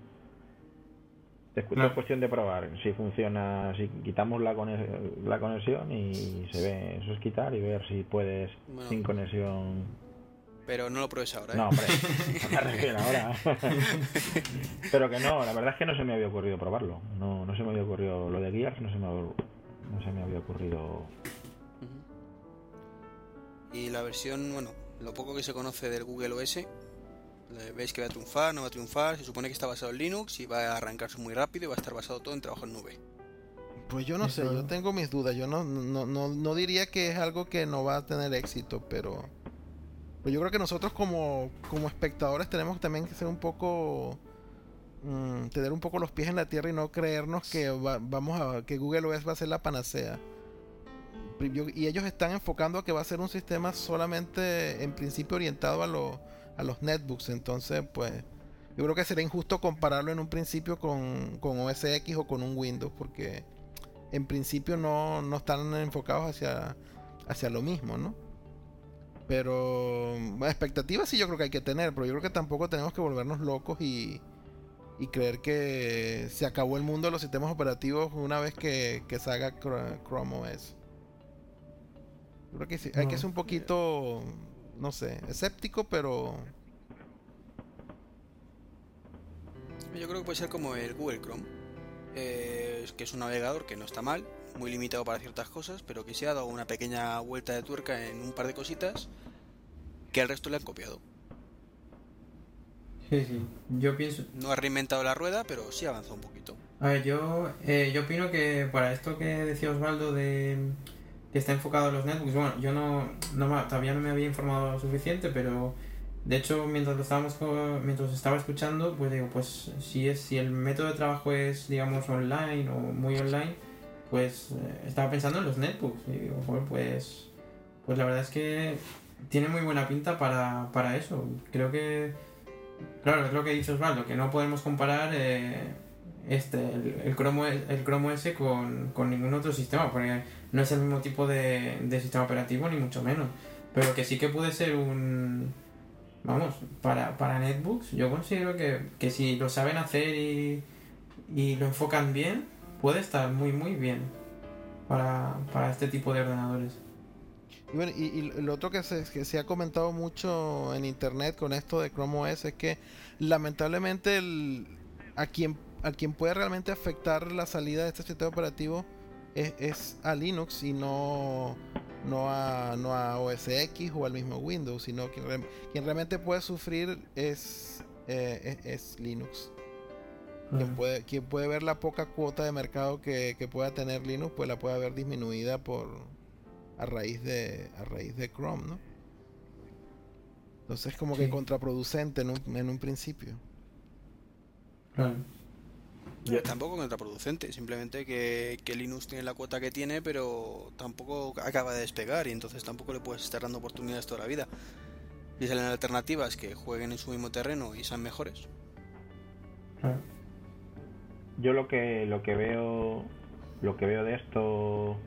Es es cuestión de probar si funciona, si quitamos la, cone- la conexión y se ve, eso es quitar y ver si puedes Bueno. sin conexión. Pero no lo pruebes ahora, ¿eh? No, hombre, no me refiero ahora. Pero que no, la verdad es que no se me había ocurrido probarlo. No, no se me había ocurrido lo de Gears, no se me, no se me había ocurrido. Y la versión, bueno, lo poco que se conoce del Google OS, veis que va a triunfar, no va a triunfar, se supone que está basado en Linux y va a arrancarse muy rápido y va a estar basado todo en trabajo en nube. Pues yo no sé, yo tengo mis dudas. Yo no, no, no, no diría que es algo que no va a tener éxito, pero, pero yo creo que nosotros como, como espectadores tenemos también que ser un poco, mm, tener un poco los pies en la tierra y no creernos que va- vamos a que Google OS va a ser la panacea. Y ellos están enfocando a que va a ser un sistema solamente en principio orientado a, lo- a los netbooks. Entonces, pues yo creo que sería injusto compararlo en un principio con, con OS X o con un Windows, porque en principio no, no están enfocados hacia, hacia lo mismo, ¿no? Pero expectativas sí yo creo que hay que tener, pero yo creo que tampoco tenemos que volvernos locos y, y creer que se acabó el mundo de los sistemas operativos una vez que, que salga Chr- Chrome OS. Creo que sí, hay que ser un poquito, no sé, escéptico, pero Yo creo que puede ser como el Google Chrome, eh, que es un navegador que no está mal, muy limitado para ciertas cosas, pero que se ha dado una pequeña vuelta de tuerca en un par de cositas que al resto le han copiado. Sí, sí. Yo pienso. No ha reinventado la rueda, pero sí ha avanzado un poquito. A ver, yo, eh, yo opino que para esto que decía Osvaldo de que está enfocado a los netbooks, bueno, yo no, no todavía no me había informado lo suficiente, pero de hecho mientras lo estábamos mientras estaba escuchando, pues digo, pues si es si el método de trabajo es digamos online o muy online, pues eh, estaba pensando en los netbooks y digo, pues pues la verdad es que tiene muy buena pinta para, para eso. Creo que claro, es lo que dice Osvaldo, que no podemos comparar eh, este, el, el, Chrome, OS el Chrome OS con, con ningún otro sistema, porque no es el mismo tipo de, de sistema operativo, ni mucho menos. Pero que sí que puede ser un. Vamos, para, para netbooks, yo considero que, que si lo saben hacer y, y lo enfocan bien, puede estar muy, muy bien para, para este tipo de ordenadores. Y bueno, y, y lo otro que se, que se ha comentado mucho en internet con esto de Chrome OS es que lamentablemente el, a quien a quien puede realmente afectar la salida de este sistema operativo es, es a Linux y no no a, no a OS X o al mismo Windows, sino quien, re- quien realmente puede sufrir es, eh, es, es Linux. Quien puede, quien puede ver la poca cuota de mercado que, que pueda tener Linux, pues la puede ver disminuida por a raíz de a raíz de Chrome, ¿no? Entonces como que contraproducente en un, en un principio. Claro. Yo- Tampoco contraproducente, simplemente que, que Linux tiene la cuota que tiene, pero tampoco acaba de despegar y entonces tampoco le puedes estar dando oportunidades toda la vida. Y salen alternativas que jueguen en su mismo terreno y sean mejores. Claro. Yo lo que lo que veo lo que veo de esto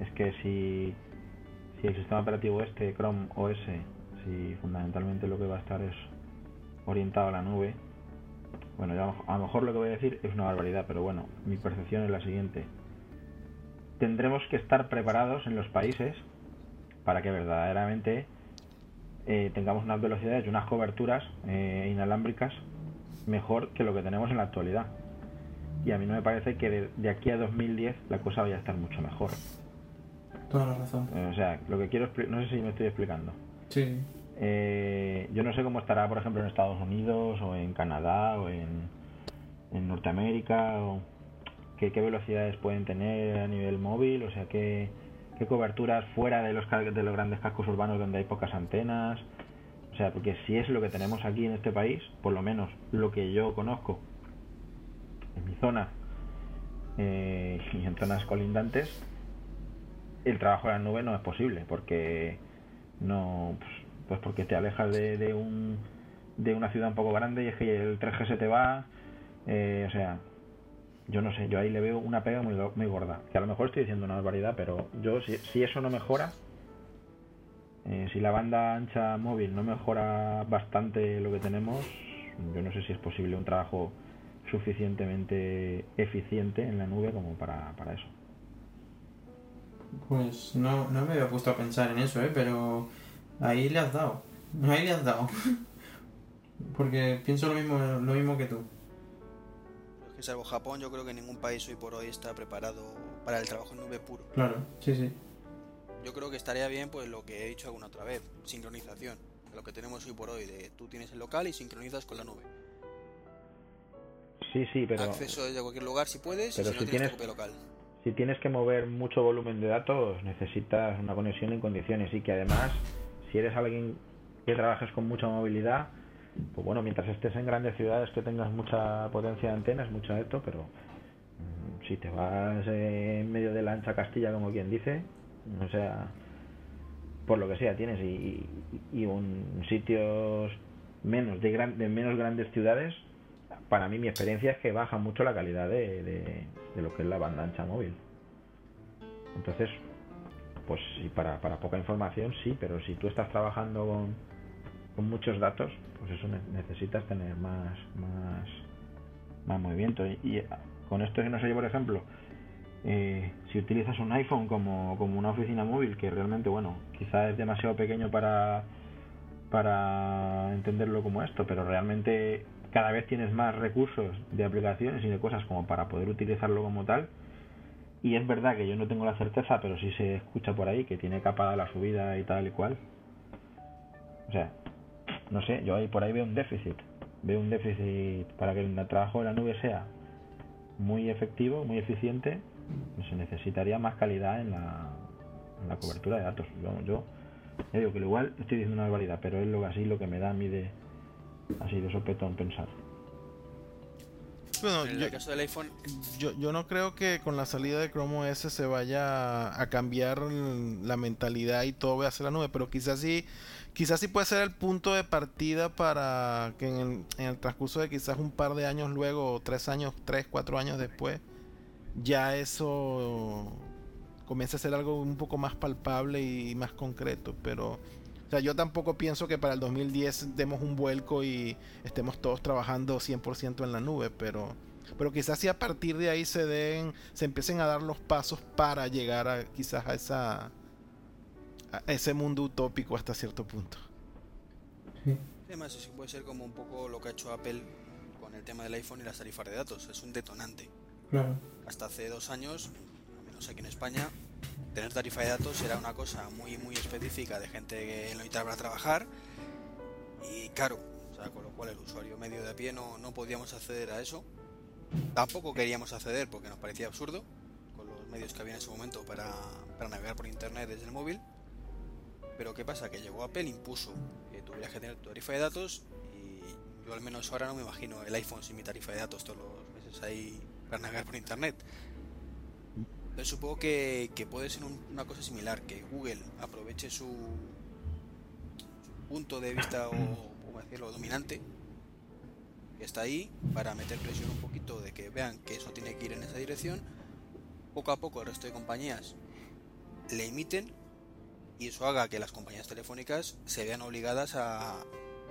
es que si si el sistema operativo este Chrome OS si fundamentalmente lo que va a estar es orientado a la nube bueno yo a lo mejor- lo que voy a decir es una barbaridad pero bueno mi percepción es la siguiente tendremos que estar preparados en los países para que verdaderamente eh, tengamos unas velocidades y unas coberturas eh, inalámbricas mejor que lo que tenemos en la actualidad. Y a mí no me parece que de, de aquí a 2010 la cosa vaya a estar mucho mejor. Toda la razón. Eh, O sea, lo que quiero no sé si me estoy explicando. Sí. Eh, yo no sé cómo estará, por ejemplo, en Estados Unidos o en Canadá o en, en Norteamérica o qué, velocidades pueden tener a nivel móvil, o sea, qué, qué coberturas fuera de los, de los grandes cascos urbanos donde hay pocas antenas. O sea, porque si es lo que tenemos aquí en este país, por lo menos lo que yo conozco en mi zona eh, y en zonas colindantes, el trabajo en la nube no es posible porque no pues, pues porque te alejas de, de un de una ciudad un poco grande y es que el 3G se te va eh, o sea yo no sé yo ahí le veo una pega muy, muy gorda que a lo mejor estoy diciendo una barbaridad pero yo si, si eso no mejora eh, si la banda ancha móvil no mejora bastante lo que tenemos yo no sé si es posible un trabajo suficientemente eficiente en la nube como para, para eso Pues no, no me había puesto a pensar en eso, ¿eh? Pero ahí le has dado. Ahí le has dado. Porque pienso lo mismo, lo mismo que tú. Es que salvo Japón, yo creo que ningún país hoy por hoy está preparado para el trabajo en nube puro. Claro, sí, sí. Yo creo que estaría bien, pues lo que he dicho alguna otra vez, sincronización. Lo que tenemos hoy por hoy, de tú tienes el local y sincronizas con la nube. sí sí pero Acceso desde cualquier lugar si puedes, pero y si si no tienes tienes- local. si tienes que mover mucho volumen de datos, necesitas una conexión en condiciones y que además, si eres alguien que trabajes con mucha movilidad, pues bueno, mientras estés en grandes ciudades que tengas mucha potencia de antenas, mucho esto, pero mm, si te vas eh, en medio de la ancha Castilla, como quien dice, o sea, por lo que sea tienes y, y, un sitios menos de, gran, de menos grandes ciudades para mí mi experiencia es que baja mucho la calidad de lo que es la banda ancha móvil. Entonces, pues sí, para, para poca información sí, pero si tú estás trabajando con, con muchos datos, pues eso ne- necesitas tener más, más, más movimiento. Y, y con esto que no sé yo, por ejemplo, eh, si utilizas un iPhone como, como una oficina móvil, que realmente, bueno, quizás es demasiado pequeño para, para entenderlo como esto, pero realmente cada vez tienes más recursos de aplicaciones y de cosas como para poder utilizarlo como tal. Y es verdad que yo no tengo la certeza, pero sí se escucha por ahí que tiene capada la subida y tal y cual. O sea, no sé, yo ahí por ahí veo un déficit. Veo un déficit para que el trabajo de la nube sea muy efectivo, muy eficiente. pues se necesitaría más calidad en la, en la cobertura de datos. Yo, yo ya digo que igual estoy diciendo una barbaridad, pero es lo así lo que me da a mí de así de sopetón pensar. Bueno, en yo, el caso del iPhone, yo, yo no creo que con la salida de Chrome OS se vaya a cambiar la mentalidad y todo vaya a ser la nube, pero quizás sí, quizás sí puede ser el punto de partida para que en el, en el transcurso de quizás un par de años luego, o tres años, tres, cuatro años después, ya eso comience a ser algo un poco más palpable y más concreto, pero o sea, yo tampoco pienso que para el 2010 demos un vuelco y estemos todos trabajando 100% en la nube, pero pero quizás si a partir de ahí se den se empiecen a dar los pasos para llegar a quizás a esa a ese mundo utópico hasta cierto punto. Sí. además eso puede ser como un poco lo que ha hecho Apple con el tema del iPhone y las tarifas de datos. Es un detonante. Claro. Hasta hace dos años, al menos aquí en España, tener tarifa de datos era una cosa muy muy específica de gente que lo necesitaba para trabajar y caro, o sea, con lo cual el usuario medio de a pie no, no podíamos acceder a eso. Tampoco queríamos acceder porque nos parecía absurdo con los medios que había en ese momento para, para navegar por internet desde el móvil. Pero ¿qué pasa? Que llegó Apple, impuso que tuvieras que tener tu tarifa de datos y yo al menos ahora no me imagino el iPhone sin mi tarifa de datos todos los meses ahí para navegar por internet. Entonces supongo que, puede ser un- una cosa similar, que Google aproveche su, punto de vista o, dominante, que está ahí, para meter presión un poquito de que vean que eso tiene que ir en esa dirección. Poco a poco el resto de compañías le imiten y eso haga que las compañías telefónicas se vean obligadas a,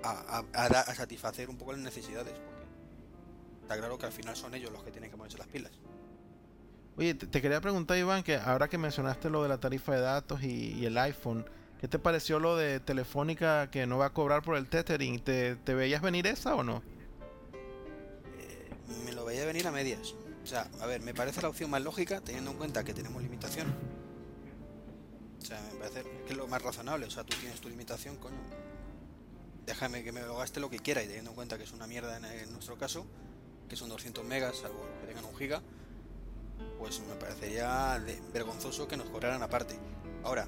a, a satisfacer un poco las necesidades. Porque está claro que al final son ellos los que tienen que ponerse las pilas. Oye, te, quería preguntar, Iván, que ahora que mencionaste lo de la tarifa de datos y, el iPhone, ¿qué te pareció lo de Telefónica que no va a cobrar por el tethering? ¿Te, veías venir esa o no? Eh, me lo veía venir a medias. O sea, a ver, me parece la opción más lógica teniendo en cuenta que tenemos limitación. O sea, me parece que es lo más razonable. O sea, tú tienes tu limitación, coño. Déjame que me lo gaste lo que quiera y teniendo en cuenta que es una mierda en, en nuestro caso, que son 200 megas, salvo que tengan un giga, pues me parecería vergonzoso que nos cobraran aparte. Ahora,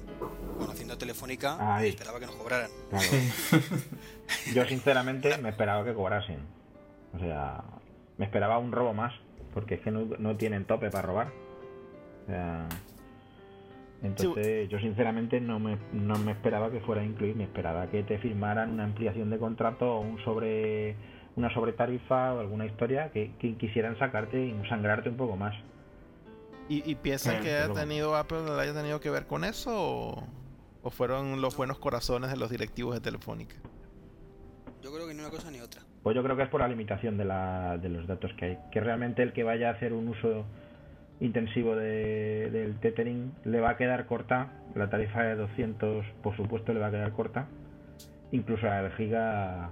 conociendo a Telefónica, Ahí. esperaba que nos cobraran. Claro. Yo sinceramente me esperaba que cobrasen. O sea, me esperaba un robo más, porque es que no, no tienen tope para robar. O sea, entonces yo sinceramente no me, no me esperaba que fuera a incluir, me esperaba que te firmaran una ampliación de contrato o un sobre una sobretarifa o alguna historia que, que quisieran sacarte y sangrarte un poco más. ¿Y, y piensan Sí, que haya tenido Apple haya tenido que ver con eso o, o fueron los buenos corazones de los directivos de Telefónica? Yo creo que ni una cosa ni otra. Pues yo creo que es por la limitación de, la, de los datos que hay. Que realmente el que vaya a hacer un uso intensivo de- del tethering le va a quedar corta. La tarifa de 200, por supuesto, le va a quedar corta. Incluso la del giga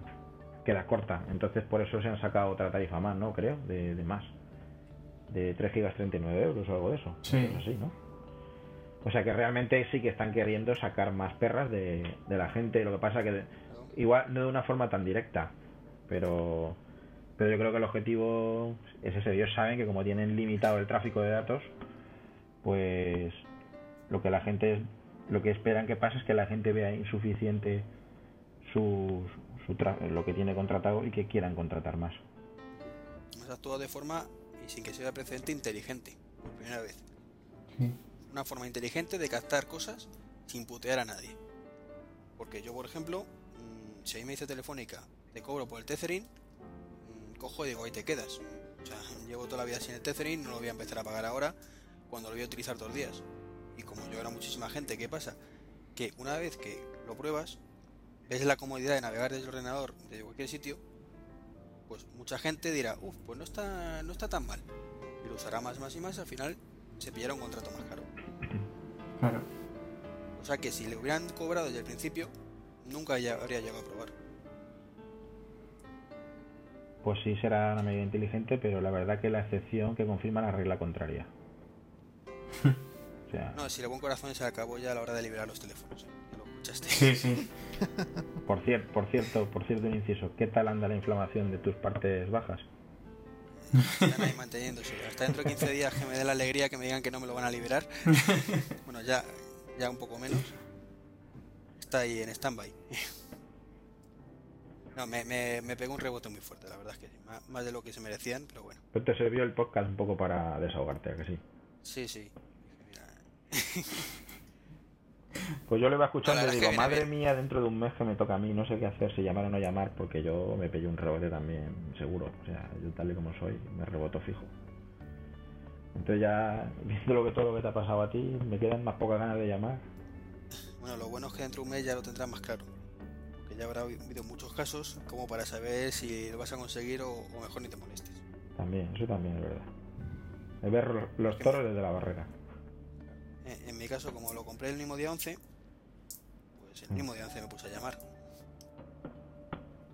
queda corta. Entonces, por eso se han sacado otra tarifa más, ¿no? Creo, de, de más. De 3 gigas 39 euros o algo de eso. Sí. Es así, ¿no? O sea que realmente sí que están queriendo sacar más perras de, de la gente. Lo que pasa que igual no de una forma tan directa, pero pero yo creo que el objetivo es ese. Ellos saben que como tienen limitado el tráfico de datos, pues lo que la gente lo que esperan que pase es que la gente vea insuficiente su, su tra- lo que tiene contratado y que quieran contratar más. Hemos actuado de forma, y sin que sea precedente, inteligente, por primera vez. Sí. Una forma inteligente de captar cosas sin putear a nadie. Porque yo, por ejemplo, mm, si a mí me dice Telefónica, te cobro por el tethering, mm, cojo y digo, ahí te quedas. O sea, llevo toda la vida sin el tethering, no lo voy a empezar a pagar ahora, cuando lo voy a utilizar los días. Y como yo era muchísima gente, ¿qué pasa? Que una vez que lo pruebas, ves la comodidad de navegar desde el ordenador, desde cualquier sitio, pues mucha gente dirá, uff, pues no está, no está tan mal. Y lo usará más, más y más, al final se pillará un contrato más caro. Claro. O sea que si le hubieran cobrado desde el principio, nunca ya habría llegado a probar. Pues sí será una medida inteligente, pero la verdad que la excepción que confirma la regla contraria. O sea, No, si el buen corazón se acabó ya a la hora de liberar los teléfonos. Escuchaste. Sí, sí. por, cier- por cierto, por cierto un inciso, ¿qué tal anda la inflamación de tus partes bajas? Están ahí manteniéndose. Hasta dentro de 15 días que me dé la alegría que me digan que no me lo van a liberar. bueno, ya, ya un poco menos. Está ahí en stand-by. No, me, me, me pegó un rebote muy fuerte, la verdad es que sí. Má- Más de lo que se merecían, pero bueno. Pero te sirvió el podcast un poco para desahogarte, ¿a que sí? Sí, sí. Mira, Pues yo le escuchando No, la y digo, madre mía, dentro de un mes que me toca a mí, no sé qué hacer, si llamar o no llamar, porque yo me pillé un rebote también, seguro. O sea, yo tal y como soy, me reboto fijo. Entonces ya, viendo lo que todo lo que te ha pasado a ti, me quedan más pocas ganas de llamar. Bueno, lo bueno es que dentro de un mes ya lo tendrás más claro. Porque ya habrá habido muchos casos como para saber si lo vas a conseguir o, o mejor ni te molestes. También, eso también es verdad. Es ver los- los toros desde la barrera. En, mi caso, como lo compré el mismo día 11, pues el mismo día 11 me puse a llamar.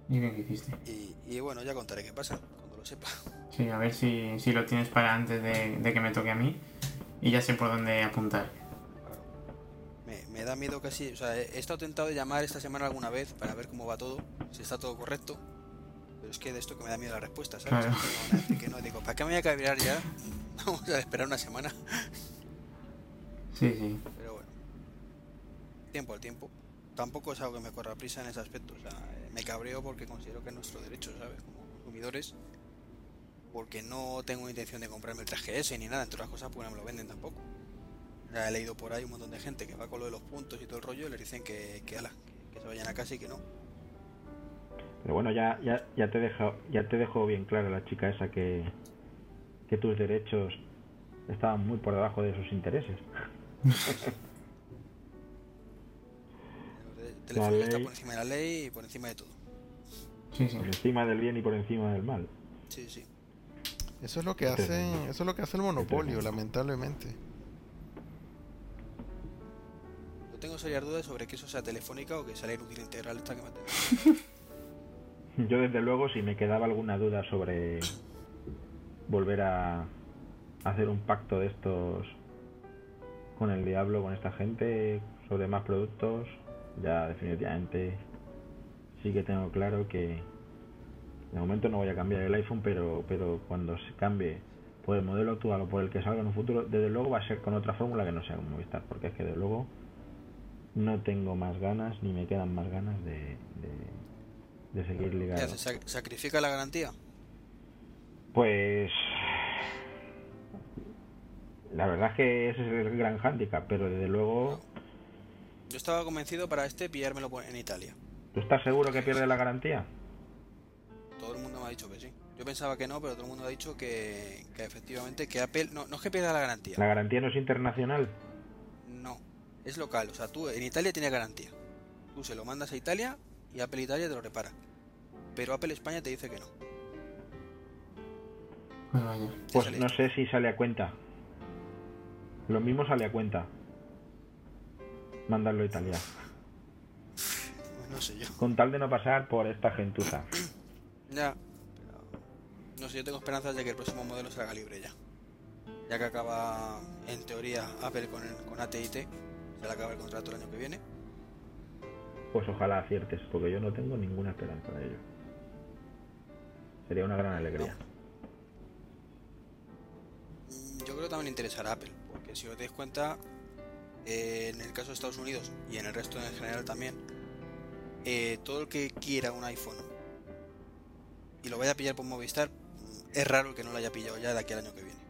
¿Y que hiciste? Y, y bueno, ya contaré qué pasa cuando lo sepa. Sí, a ver si, si lo tienes para antes de, de que me toque a mí. Y ya sé por dónde apuntar. da miedo casi. O sea, he estado tentado de llamar esta semana alguna vez para ver cómo va todo, si está todo correcto. Pero es que de esto que me da miedo la respuesta, ¿sabes? Claro. Que no. Digo, ¿para qué me voy a cabrear ya? Vamos a esperar una semana. Sí, sí. Pero bueno, tiempo al tiempo. Tampoco es algo que me corra prisa en ese aspecto. O sea, eh, me cabreo porque considero que es nuestro derecho, ¿sabes? Como consumidores. Porque no tengo intención de comprarme el 3GS ni nada, entre otras cosas, porque no me lo venden tampoco. Ya he leído por ahí un montón de gente que va con lo de los puntos y todo el rollo y les dicen que, que, ala, que, que se vayan a casa y que no. Pero bueno, ya, ya, ya te dejo, ya te dejo bien clara la chica esa que, que tus derechos estaban muy por debajo de sus intereses. El teléfono está ley- por encima de la ley y por encima de todo. Sí, sí. Por encima del bien y por encima del mal. Sí, sí. Eso es lo que hace, eso es lo que hace el monopolio, lamentablemente. No tengo serias dudas sobre que eso sea telefónica o que sea la inútil integral esta que me Yo desde luego si me quedaba alguna duda sobre volver a hacer un pacto de estos con el diablo, con esta gente, sobre más productos, ya definitivamente sí que tengo claro que de momento no voy a cambiar el iPhone, pero, pero cuando se cambie por el modelo actual o por el que salga en un futuro, desde luego va a ser con otra fórmula que no sea un Movistar, porque es que desde luego no tengo más ganas ni me quedan más ganas de, de, de seguir ¿Qué ligado. ¿Sacrifica la garantía? Pues la verdad es que ese es el gran hándicap, pero desde luego, Yo estaba convencido para este pillármelo en Italia. ¿tú estás seguro que pierde la garantía? Todo el mundo me ha dicho que sí. Yo pensaba que no, pero todo el mundo ha dicho que, que efectivamente que Apple no, no es que pierda la garantía. La garantía no es internacional. No, es local. O sea, tú en Italia tienes garantía. Tú se lo mandas a Italia y Apple Italia te lo repara. Pero Apple España te dice que no. Pues no sé si sale a cuenta. Lo mismo sale a cuenta. Mandarlo a Italia. No sé yo. Con tal de no pasar por esta gentuza. Ya. Pero no sé, yo tengo esperanzas de que el próximo modelo salga libre ya. Ya que acaba, en teoría, Apple con, el, con AT&T. Se le acaba el contrato el año que viene. Pues ojalá aciertes, porque yo no tengo ninguna esperanza de ello. Sería una gran alegría. Yo creo que también interesará a Apple, si os dais cuenta, eh, en el caso de Estados Unidos y en el resto en general también, eh, todo el que quiera un iPhone y lo vaya a pillar por Movistar, mm, es raro que no lo haya pillado ya de aquí al año que viene.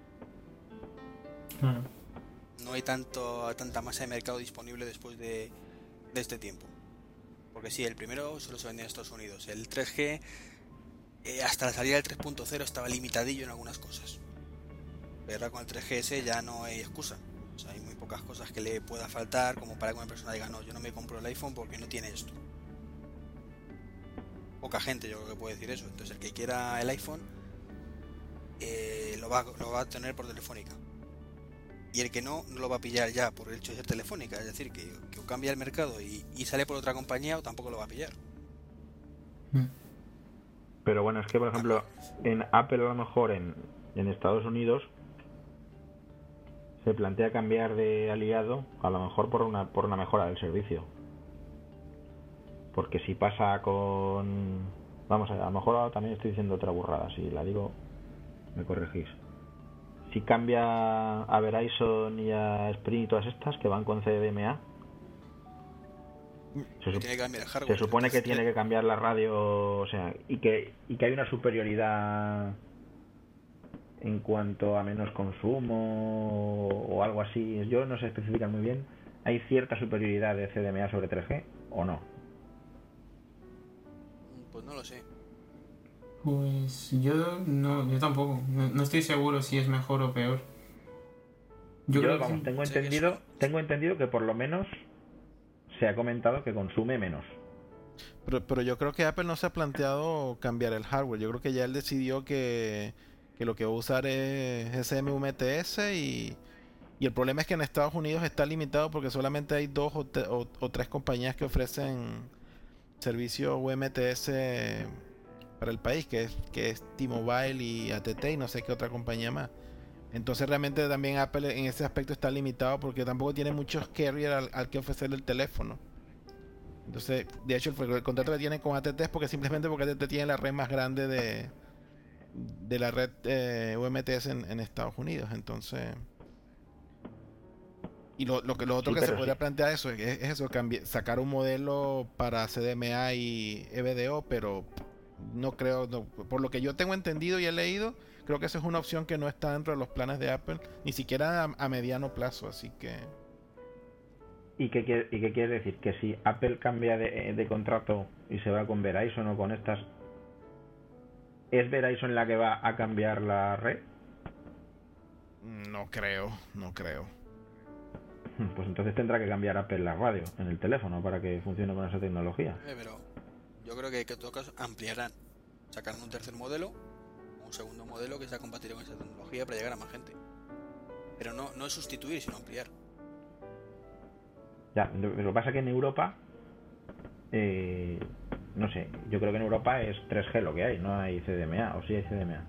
Claro. No hay tanto, tanta masa de mercado disponible después de, de este tiempo. Porque sí, el primero solo se vendía en Estados Unidos. El 3G, eh, hasta la salida del 3.0 estaba limitadillo en algunas cosas. Pero ahora con el 3GS ya no hay excusa. O sea, hay muy pocas cosas que le pueda faltar como para que una persona diga, no, yo no me compro el iPhone porque no tiene esto. Poca gente yo creo que puede decir eso. Entonces el que quiera el iPhone eh, lo, va, lo va a tener por telefónica. Y el que no, no lo va a pillar ya por el hecho de ser telefónica. Es decir, que, que o cambia el mercado y, y sale por otra compañía o tampoco lo va a pillar. Mm. Pero bueno, es que por ejemplo, en Apple a lo mejor en, en Estados Unidos se plantea cambiar de aliado, a lo mejor por una, por una mejora del servicio. Porque si pasa con... Vamos a ver, a lo mejor ahora también estoy diciendo otra burrada, si la digo me corregís. Si cambia a Verizon y a Sprint y todas estas que van con CDMA, se, Que sup- tiene que cambiar el se supone que tiene que cambiar la radio, o sea, y que, y que hay una superioridad en cuanto a menos consumo o algo así. Yo no sé especificar muy bien. ¿Hay cierta superioridad de CDMA sobre 3G o no? Pues no lo sé. Pues yo no, yo tampoco. No, no estoy seguro si es mejor o peor. Yo, Yo, creo que vamos, sí. tengo que entendido, tengo entendido que por lo menos se ha comentado que consume menos. Pero, pero yo creo que Apple no se ha planteado cambiar el hardware. Yo creo que ya él decidió que, que lo que va a usar es SMUMTS y, y el problema es que en Estados Unidos está limitado porque solamente hay dos o, tres compañías que ofrecen servicio UMTS para el país, que es, que es T-Mobile y ATT y no sé qué otra compañía más. Entonces realmente también Apple en ese aspecto está limitado porque tampoco tiene muchos carrier al, que ofrecerle el teléfono. Entonces, de hecho, el, contrato que tiene con ATT es porque simplemente porque ATT tiene la red más grande de, de la red eh, UMTS en, en Estados Unidos. Entonces, y lo, lo que lo otro Sí, que se podría sí. plantear eso es, es eso, cambiar, sacar un modelo para CDMA y EBDO, pero no creo, no, por lo que yo tengo entendido y he leído, creo que esa es una opción que no está dentro de los planes de Apple, ni siquiera a, a mediano plazo, así que ¿Y qué, quiere, ¿Y qué quiere decir? Que si Apple cambia de, de contrato y se va con Verizon o con estas, ¿es Verizon la que va a cambiar la red? no creo, no creo. Pues entonces tendrá que cambiar Apple la radio en el teléfono para que funcione con esa tecnología. Eh, pero yo creo que, que en todo caso ampliarán. Sacarán un tercer modelo, un segundo modelo que sea compatible con esa tecnología para llegar a más gente. Pero no, no es sustituir, sino ampliar. Ya, lo lo que pasa es que en Europa, eh, no sé, yo creo que en Europa es 3G lo que hay, no hay CDMA, o sí hay CDMA.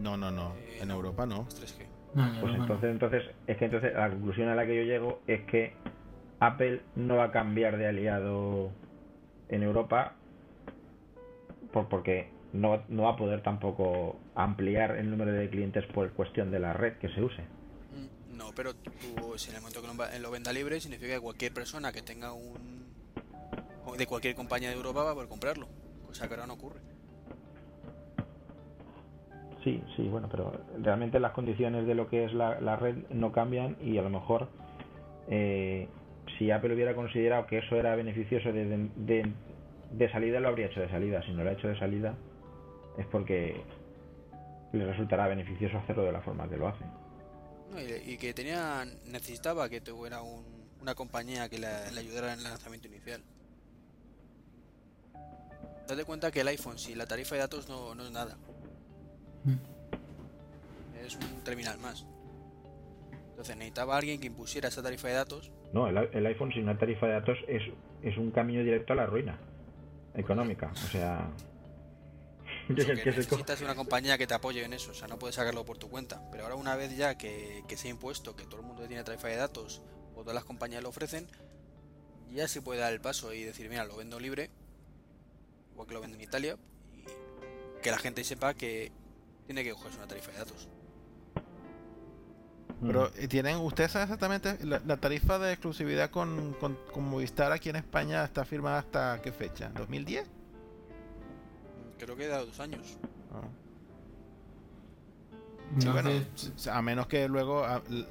No, no, no, en Europa no. es 3G. No, yo Pues entonces, entonces, es que entonces la conclusión a la que yo llego es que Apple no va a cambiar de aliado en Europa por, porque no, no va a poder tampoco ampliar el número de clientes por cuestión de la red que se use. Mm, No, pero tú, si en el momento que lo venda libre, significa que cualquier persona que tenga un. De cualquier compañía de Europa va a poder comprarlo. Cosa que ahora no ocurre. Sí, sí, bueno, pero realmente las condiciones de lo que es la, la red no cambian y a lo mejor eh, si Apple hubiera considerado que eso era beneficioso de, de, de- de salida, lo habría hecho de salida. Si no lo ha hecho de salida es porque le resultará beneficioso hacerlo de la forma que lo hace. No, y, y que tenía necesitaba que tuviera un- una compañía que le ayudara en el lanzamiento inicial. Date cuenta que el iPhone, si la tarifa de datos no, no es nada, Mm. es un terminal más. Entonces necesitaba alguien que impusiera esa tarifa de datos. No, el, el iPhone sin una tarifa de datos es, es un camino directo a la ruina económica. O sea, yo que se necesitas una compañía que te apoye en eso, o sea, no puedes sacarlo por tu cuenta. Pero ahora una vez ya que, que se ha impuesto que todo el mundo tiene tarifa de datos o todas las compañías lo ofrecen, ya se puede dar el paso y decir, mira, lo vendo libre, igual que lo venden en Italia, y que la gente sepa que tiene que cogerse una tarifa de datos. Pero eh, tienen, ¿ustedes saben exactamente la, la tarifa de exclusividad con, con, con Movistar aquí en España está firmada hasta qué fecha? ¿2010? Creo que da dos años. Ah. Sí, bueno, a menos que luego,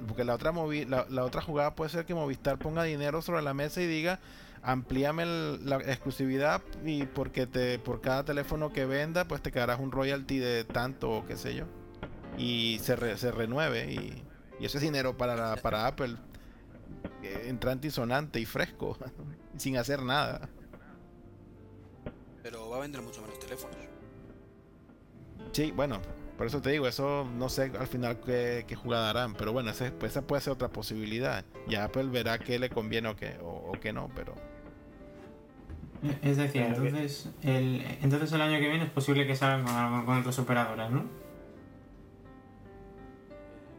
porque la otra movi- la, la otra jugada puede ser que Movistar ponga dinero sobre la mesa y diga, amplíame el- la exclusividad y porque te por cada teléfono que venda, pues te quedarás un royalty de tanto o qué sé yo. Y se, re- se renueve y, y ese es dinero para, la- para Apple, entrante y sonante y fresco, sin hacer nada. Pero va a vender mucho menos teléfonos. Sí, bueno, por eso te digo, eso no sé al final qué, qué jugada harán, pero bueno, ese- pues, esa puede ser otra posibilidad. Ya Apple verá qué le conviene o qué, o, o qué no, pero... es decir, que- entonces el, entonces el año que viene es posible que salgan con, con otras operadoras, ¿no?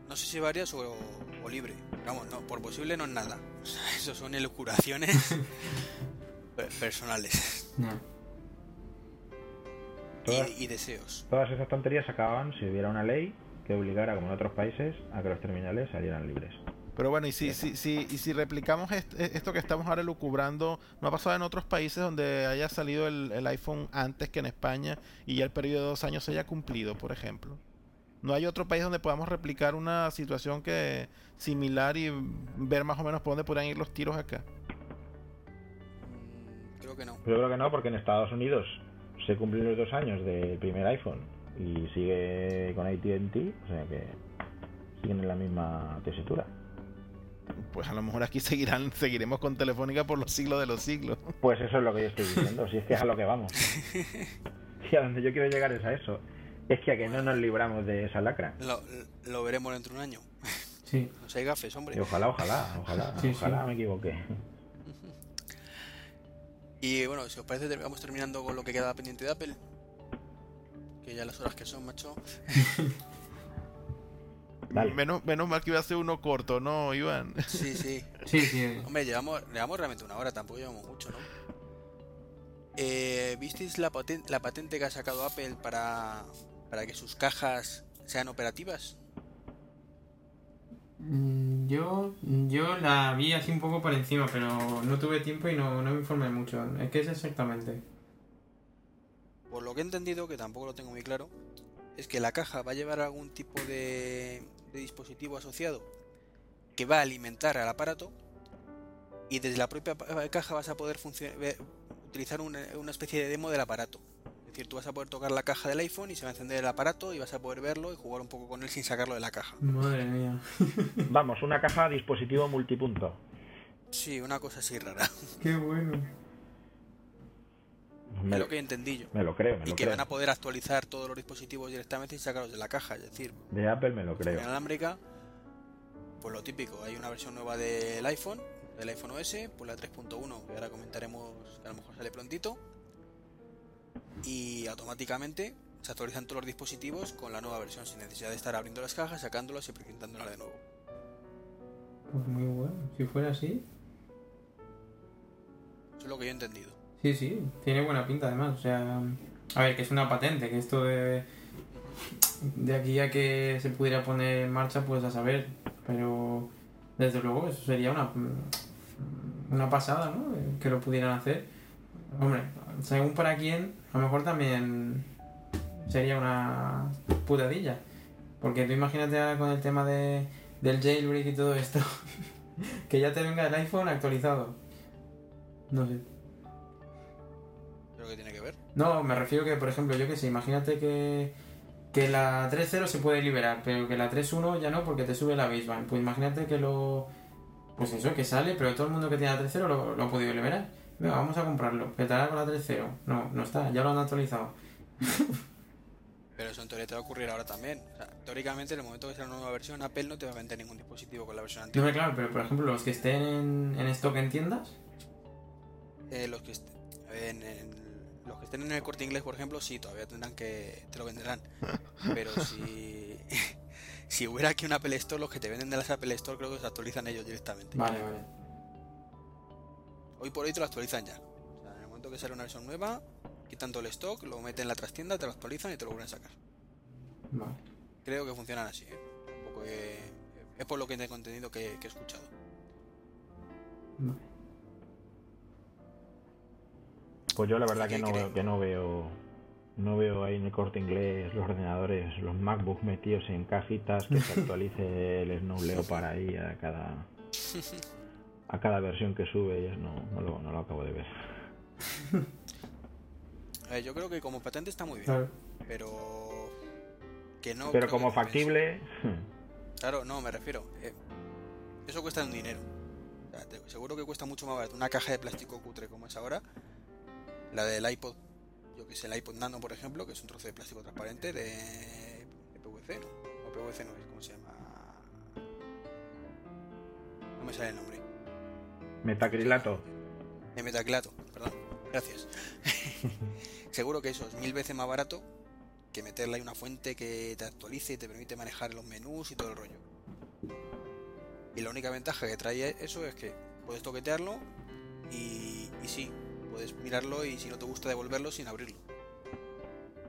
No sé si varias o, o libre. Vamos, no, por posible no es nada. O sea, eso son elucubraciones pe- personales Ya. Todas- y, y deseos. Todas esas tonterías acababan si hubiera una ley que obligara, como en otros países, a que los terminales salieran libres. Pero bueno, y si, si, si, y si replicamos est- e, esto que estamos ahora lucubrando, ¿no ha pasado en otros países donde haya salido el, el iPhone antes que en España y ya el periodo de dos años se haya cumplido, por ejemplo? ¿No hay otro país donde podamos replicar una situación que similar y ver más o menos por dónde podrían ir los tiros acá? Mm, Creo que no. Yo creo que no, porque en Estados Unidos se cumplen los dos años del primer iPhone y sigue con ATT, o sea que siguen en la misma tesitura. Pues a lo mejor aquí seguirán, seguiremos con Telefónica por los siglos de los siglos. Pues eso es lo que yo estoy diciendo, si es que es a lo que vamos. Y a donde yo quiero llegar es a eso. Es que a que no nos libramos de esa lacra. Lo, lo veremos dentro de un año. Sí. No sé, gafes, hombre. Y ojalá, ojalá, ojalá, Sí, ojalá sí. me equivoque. Y bueno, si os parece, vamos terminando con lo que queda pendiente de Apple. Que ya las horas que son, macho. Menos, menos mal que iba a ser uno corto, ¿no, Iván? Sí, sí. Sí, sí. Hombre, llevamos, llevamos realmente una hora, tampoco llevamos mucho, ¿no? Eh, ¿Visteis la, paten- la patente que ha sacado Apple para, para que sus cajas sean operativas? Mm, Yo, yo la vi así un poco por encima, pero no tuve tiempo y no, no me informé mucho. Es que es exactamente. Por lo que he entendido, que tampoco lo tengo muy claro, es que la caja va a llevar algún tipo de, de dispositivo asociado que va a alimentar al aparato y desde la propia caja vas a poder utilizar una, una especie de demo del aparato. Es decir, tú vas a poder tocar la caja del iPhone y se va a encender el aparato y vas a poder verlo y jugar un poco con él sin sacarlo de la caja. Madre mía. Vamos, una caja dispositivo multipunto. Sí, una cosa así rara. Qué bueno. Me, Es lo, que entendí yo. me lo creo, me Y lo que creo. van a poder actualizar todos los dispositivos directamente sin sacarlos de la caja. Es decir, De Apple me lo creo. inalámbrica, pues lo típico, hay una versión nueva del iPhone, del iPhone OS, pues la 3.1, que ahora comentaremos, que a lo mejor sale prontito, y automáticamente se actualizan todos los dispositivos con la nueva versión, sin necesidad de estar abriendo las cajas, sacándolas y presentándolas de nuevo. Pues muy bueno. Si fuera así. Eso es lo que yo he entendido. Sí, sí. Tiene buena pinta además. O sea. A ver, que es una patente, que esto de. De aquí a que se pudiera poner en marcha, pues a saber. Pero. Desde luego, eso sería una. Una pasada, ¿no? Que lo pudieran hacer. Hombre, según para quién, a lo mejor también sería una putadilla. Porque tú imagínate ahora con el tema de, del jailbreak y todo esto. que ya te venga el iPhone actualizado. No sé. Creo que tiene que ver. No, me refiero que, por ejemplo, yo que sé, imagínate que, que la 3.0 se puede liberar, pero que la 3.1 ya no porque te sube la baseband. Pues imagínate que lo... Pues eso, que sale, pero todo el mundo que tiene la 3.0 lo, lo ha podido liberar. Venga, vamos a comprarlo. ¿Petará con la 3.0? No, no está, ya lo han actualizado. Pero eso en teoría te va a ocurrir ahora también. O sea, teóricamente, en el momento que sea una nueva versión, Apple no te va a vender ningún dispositivo con la versión No, antigua. hombre, claro, pero por ejemplo, los que estén en, en stock en tiendas, Eh, los que en- los que estén en el corte inglés, por ejemplo, sí, todavía tendrán que te lo venderán. Pero si si hubiera aquí un Apple Store, los que te venden de las Apple Store creo que se actualizan ellos directamente. vale, vale. Hoy por hoy te lo actualizan ya. O sea, en el momento que sale una versión nueva, quitan todo el stock, lo meten en la trastienda, te lo actualizan y te lo vuelven a sacar. Vale. Creo que funcionan así, ¿eh? Un poco, eh, es por lo que tengo entendido que, que he escuchado. vale. Pues yo la verdad ¿Qué que no, cree? que no veo no veo ahí en el corte inglés los ordenadores, los MacBooks metidos en cajitas que se actualice el Snow Leopard ahí a cada a cada versión que sube y es- no, no, lo, no lo acabo de ver. A ver, yo creo que como patente está muy bien, Claro. pero que no. Pero como factible, Claro, no, me refiero. eh, eso cuesta un dinero. O sea, te- seguro que cuesta mucho más barato una caja de plástico cutre como es ahora. La del iPod, yo que sé, el iPod Nano, por ejemplo, que es un trozo de plástico transparente de, de PVC, ¿no? O PVC no es, ¿cómo se llama? No me sale el nombre. Metacrilato. De metaclato, perdón. Gracias. Seguro que eso es mil veces más barato que meterle ahí una fuente que te actualice y te permite manejar los menús y todo el rollo. Y la única ventaja que trae eso es que puedes toquetearlo y, y sí, puedes mirarlo y si no te gusta devolverlo sin abrirlo.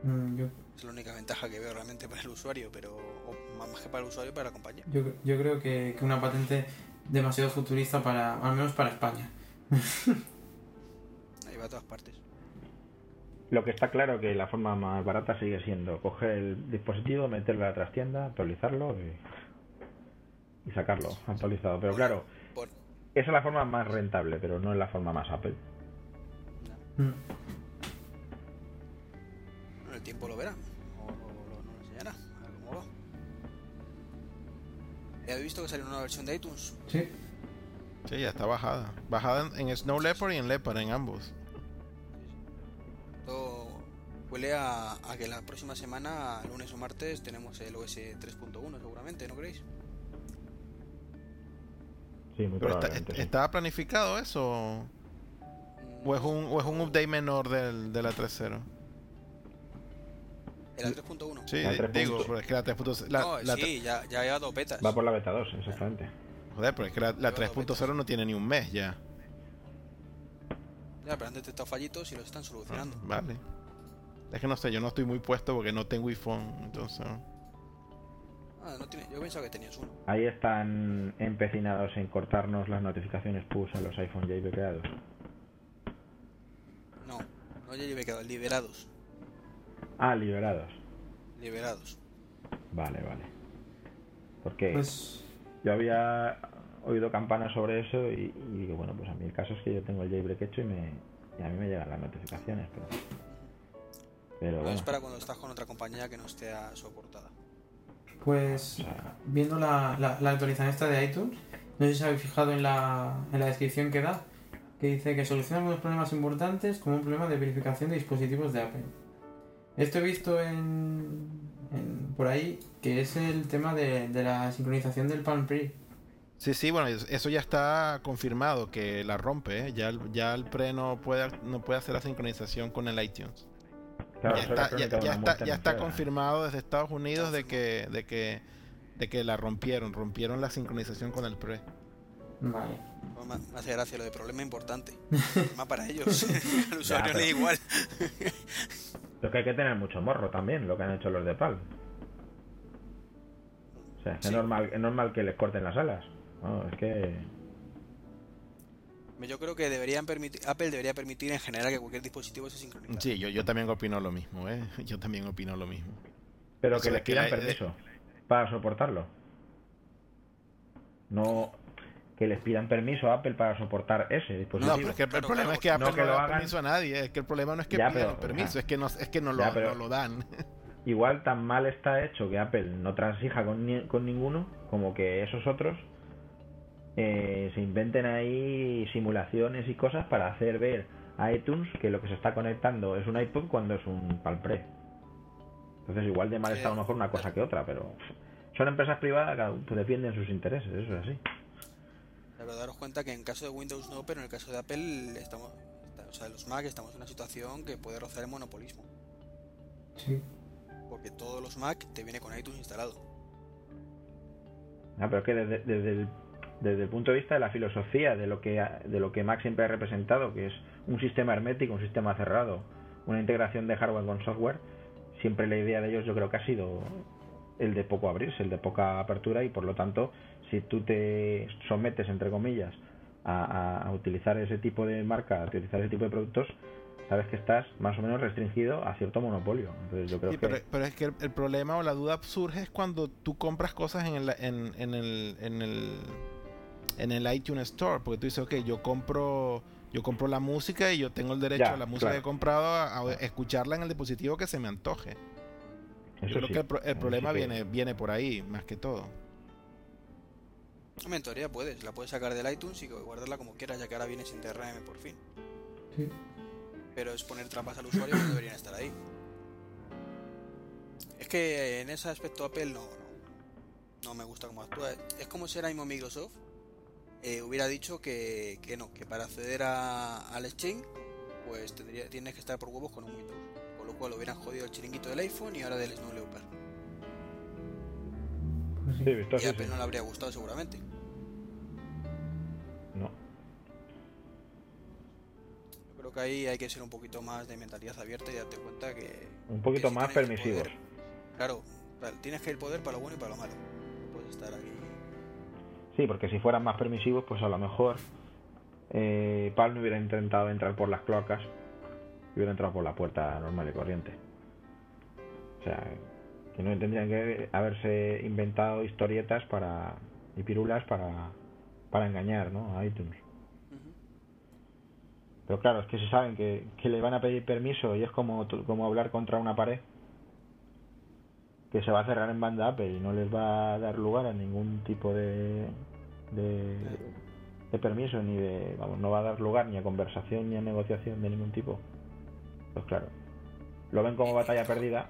Mm, yo, Es la única ventaja que veo realmente para el usuario, pero o más más que para el usuario, para la compañía. yo, yo creo que, que una patente demasiado futurista para, al menos para España. Ahí va a todas partes. Lo que está claro que la forma más barata sigue siendo coger el dispositivo, meterlo a la trastienda, actualizarlo y, y sacarlo actualizado. Pero claro, Por, esa es la forma más rentable, pero no es la forma más Apple. Mm. Bueno, el tiempo lo verá. ¿Habéis visto que salió una nueva versión de iTunes? Sí. Sí, ya está bajada. Bajada en, en Snow Leopard y en Leopard, en ambos. Esto huele a, a que la próxima semana, lunes o martes, tenemos el OS 3.1 seguramente, ¿no creéis? Sí, muy Pero está- sí. ¿Estaba planificado eso? ¿O es un, o es un update menor del, de la 3.0? ¿El 3.1? Sí, La di- 3.0. digo, pero es que la 3.0 la, no, la sí, ya, ya ha llevado betas. Va por la beta 2, exactamente. Joder, pero es que la, la Lleva dos 3.0 no tiene ni un mes ya. Ya, pero han detectado fallitos y los están Ah, solucionando. vale. Es que no sé, yo no estoy muy puesto porque no tengo iPhone, entonces... Ah, no tiene, yo pensaba que tenías uno. Ahí están empecinados en cortarnos las notificaciones push a los iPhone ya creados. No, no ya lleve quedado, liberados. Ah, liberados. Liberados. Vale, vale. Porque Pues yo había oído campanas sobre eso y, y digo, bueno, pues a mí el caso es que yo tengo el jailbreak hecho y, me, y a mí me llegan las notificaciones, pero... Pero Bueno, bueno, es para cuando estás con otra compañía que no esté a- soportada. Pues o sea, viendo la, la, la actualización esta de iTunes, no sé si os habéis fijado en la, en la descripción que da, que dice que soluciona algunos problemas importantes como un problema de verificación de dispositivos de Apple. Esto he visto en, en- por ahí que es el tema de, de la sincronización del Palm Pre. Sí, sí, bueno, es- eso ya está confirmado que la rompe, ¿eh? Ya, el- ya el pre no puede, no puede hacer la sincronización con el iTunes. claro, ya está, ya, ya está, ya está confirmado desde Estados Unidos de que, de que, de que la rompieron, rompieron la sincronización con el pre. Vale. Me hace gracia lo de problema importante. Problema para ellos. Al usuario pero- le da igual. Lo que hay que tener mucho morro también, lo que han hecho los de Palm. O sea, es, normal, es normal que les corten las alas. No, es que... Yo creo que deberían permitir, Apple debería permitir en general que cualquier dispositivo se sincronice. Sí, yo, yo también opino lo mismo, ¿eh? Yo también opino lo mismo. Pero que es les que pidan la- permiso para soportarlo. No que les pidan permiso a Apple para soportar ese dispositivo. No, pero es que el Claro, problema claro, es que Apple no no, que lo da hagan. permiso a nadie. Es que el problema no es que Ya, pidan pero, el permiso, es que no, es que no, lo, Ya, pero- no lo dan. Igual tan mal está hecho que Apple no transija con, ni- con ninguno como que esos otros eh, se inventen ahí simulaciones y cosas para hacer ver a iTunes que lo que se está conectando es un iPod cuando es un Palpre. Entonces igual de mal está a lo mejor una cosa que otra, pero son empresas privadas que defienden sus intereses, eso es así. Verdad, daros cuenta que en caso de Windows no, pero en el caso de Apple, estamos, está- o sea, los Mac estamos en una situación que puede rozar el monopolismo. Sí. Porque todos los Mac te viene con iTunes instalado. Ah, pero es que desde, desde el, desde el punto de vista de la filosofía, de lo que ha- de lo que Mac siempre ha representado, que es un sistema hermético, un sistema cerrado, una integración de hardware con software, siempre la idea de ellos yo creo que ha sido el de poco abrirse, el de poca apertura y por lo tanto, si tú te sometes entre comillas a, utilizar ese tipo de marca, a utilizar ese tipo de productos, sabes que estás más o menos restringido a cierto monopolio. Entonces yo creo Sí, que pero, pero es que el, el problema o la duda surge es cuando tú compras cosas en el, en, en el, en el en el iTunes Store, porque tú dices, ok, yo compro yo compro la música y yo tengo el derecho Ya, a la música claro. que he comprado a, a escucharla en el dispositivo que se me antoje. eso yo creo sí, que el, el problema sí viene viene por ahí, más que todo. En teoría puedes, la puedes sacar del iTunes y guardarla como quieras, ya que ahora viene sin DRM por fin. Sí. Pero es poner trampas al usuario que no deberían estar ahí. Es que en ese aspecto Apple no, no, no me gusta cómo actúa. Es como si ahora mismo Microsoft eh, hubiera dicho que, que no, que para acceder a, al Exchange pues tendría, tienes que estar por huevos con un Windows. Con lo cual hubieran jodido el chiringuito del iPhone y ahora del Snow Leopard. Sí. Sí, visto Y así, a Apple sí. no le habría gustado seguramente. No. Yo creo que ahí hay que ser un poquito más de mentalidad abierta y darte cuenta que... Un poquito que si más permisivos. poder- claro, tienes que el poder para lo bueno y para lo malo. No puedes estar aquí... Sí, porque si fueran más permisivos, pues a lo mejor eh, Palm no hubiera intentado entrar por las cloacas y hubiera entrado por la puerta normal y corriente. O sea, que no tendrían que haberse inventado historietas para y pirulas para, para engañar ¿no? a iTunes. Pero claro, es que si saben que, que le van a pedir permiso y es como, como hablar contra una pared, que se va a cerrar en banda Apple y no les va a dar lugar a ningún tipo de, de, de permiso, ni de, vamos, no va a dar lugar ni a conversación ni a negociación de ningún tipo. Pues claro, lo ven como batalla perdida.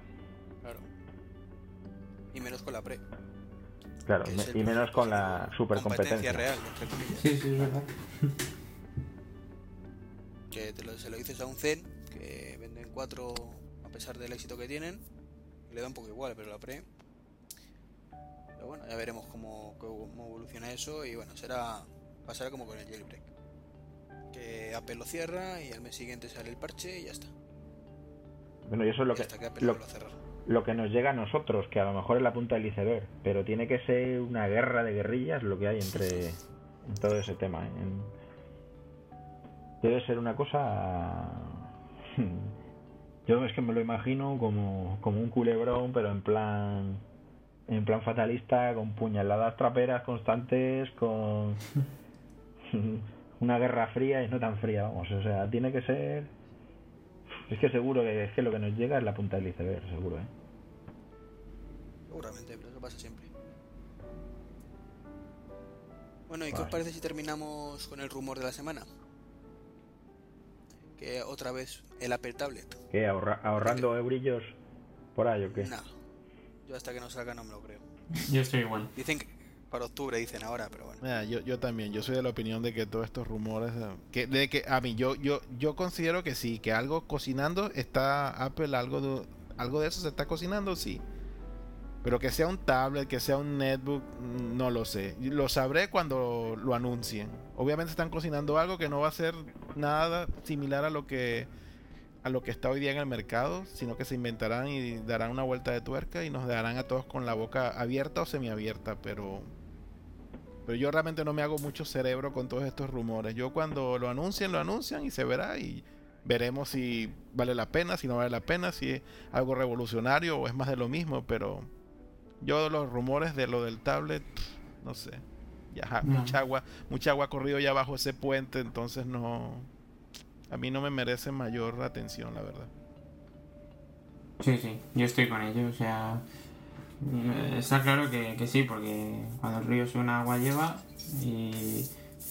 Y menos con la pre. claro, me- y menos con la competencia supercompetencia. real, entre comillas. Sí, sí, es verdad. Que te lo- se lo dices a un Zen, que venden cuatro a pesar del éxito que tienen, le da un poco igual, pero la Pre. Pero bueno, ya veremos cómo, cómo evoluciona eso y bueno, será pasará como con el jailbreak. Que Apple lo cierra y al mes siguiente sale el parche y ya está. Bueno, y eso es lo Y que, hasta que Apple lo, cerrar. Lo que nos llega a nosotros, que a lo mejor es la punta del iceberg, pero tiene que ser una guerra de guerrillas lo que hay entre en todo ese tema. ¿eh? Debe ser una cosa... Yo es que me lo imagino como, como un culebrón, pero en plan en plan fatalista, con puñaladas traperas constantes, con una guerra fría y no tan fría, vamos. O sea, tiene que ser... Es que seguro que, es que lo que nos llega es la punta del iceberg, seguro, ¿eh? Seguramente, pero eso pasa siempre. Bueno, ¿y qué os parece si terminamos con el rumor de la semana? Que otra vez el Apple Tablet. ¿Qué? ahorra- ¿Ahorrando eurillos por ahí o qué? No, yo hasta que no salga no me lo creo. Yo estoy igual. Dicen que para octubre, dicen ahora, pero bueno. Mira, yo, yo también, yo soy de la opinión de que todos estos rumores, eh, que, de que a mí, yo, yo, yo considero que sí, que algo cocinando está Apple, algo de, algo de eso se está cocinando, sí. Pero que sea un tablet, que sea un netbook, mm, no lo sé. Lo sabré cuando lo anuncien. Obviamente están cocinando algo que no va a ser nada similar a lo que a lo que está hoy día en el mercado, sino que se inventarán y darán una vuelta de tuerca y nos dejarán a todos con la boca abierta o semiabierta, pero pero yo realmente no me hago mucho cerebro con todos estos rumores. Yo cuando lo anuncien, lo anuncian y se verá y veremos si vale la pena, si no vale la pena, si es algo revolucionario o es más de lo mismo, pero yo los rumores de lo del tablet, no sé. Ya ja, No. mucha agua, mucha agua ha corrido ya bajo ese puente, entonces no a mí no me merece mayor atención, la verdad. Sí, sí, yo estoy con ello, o sea, está claro que, que sí, porque cuando el río suena agua lleva y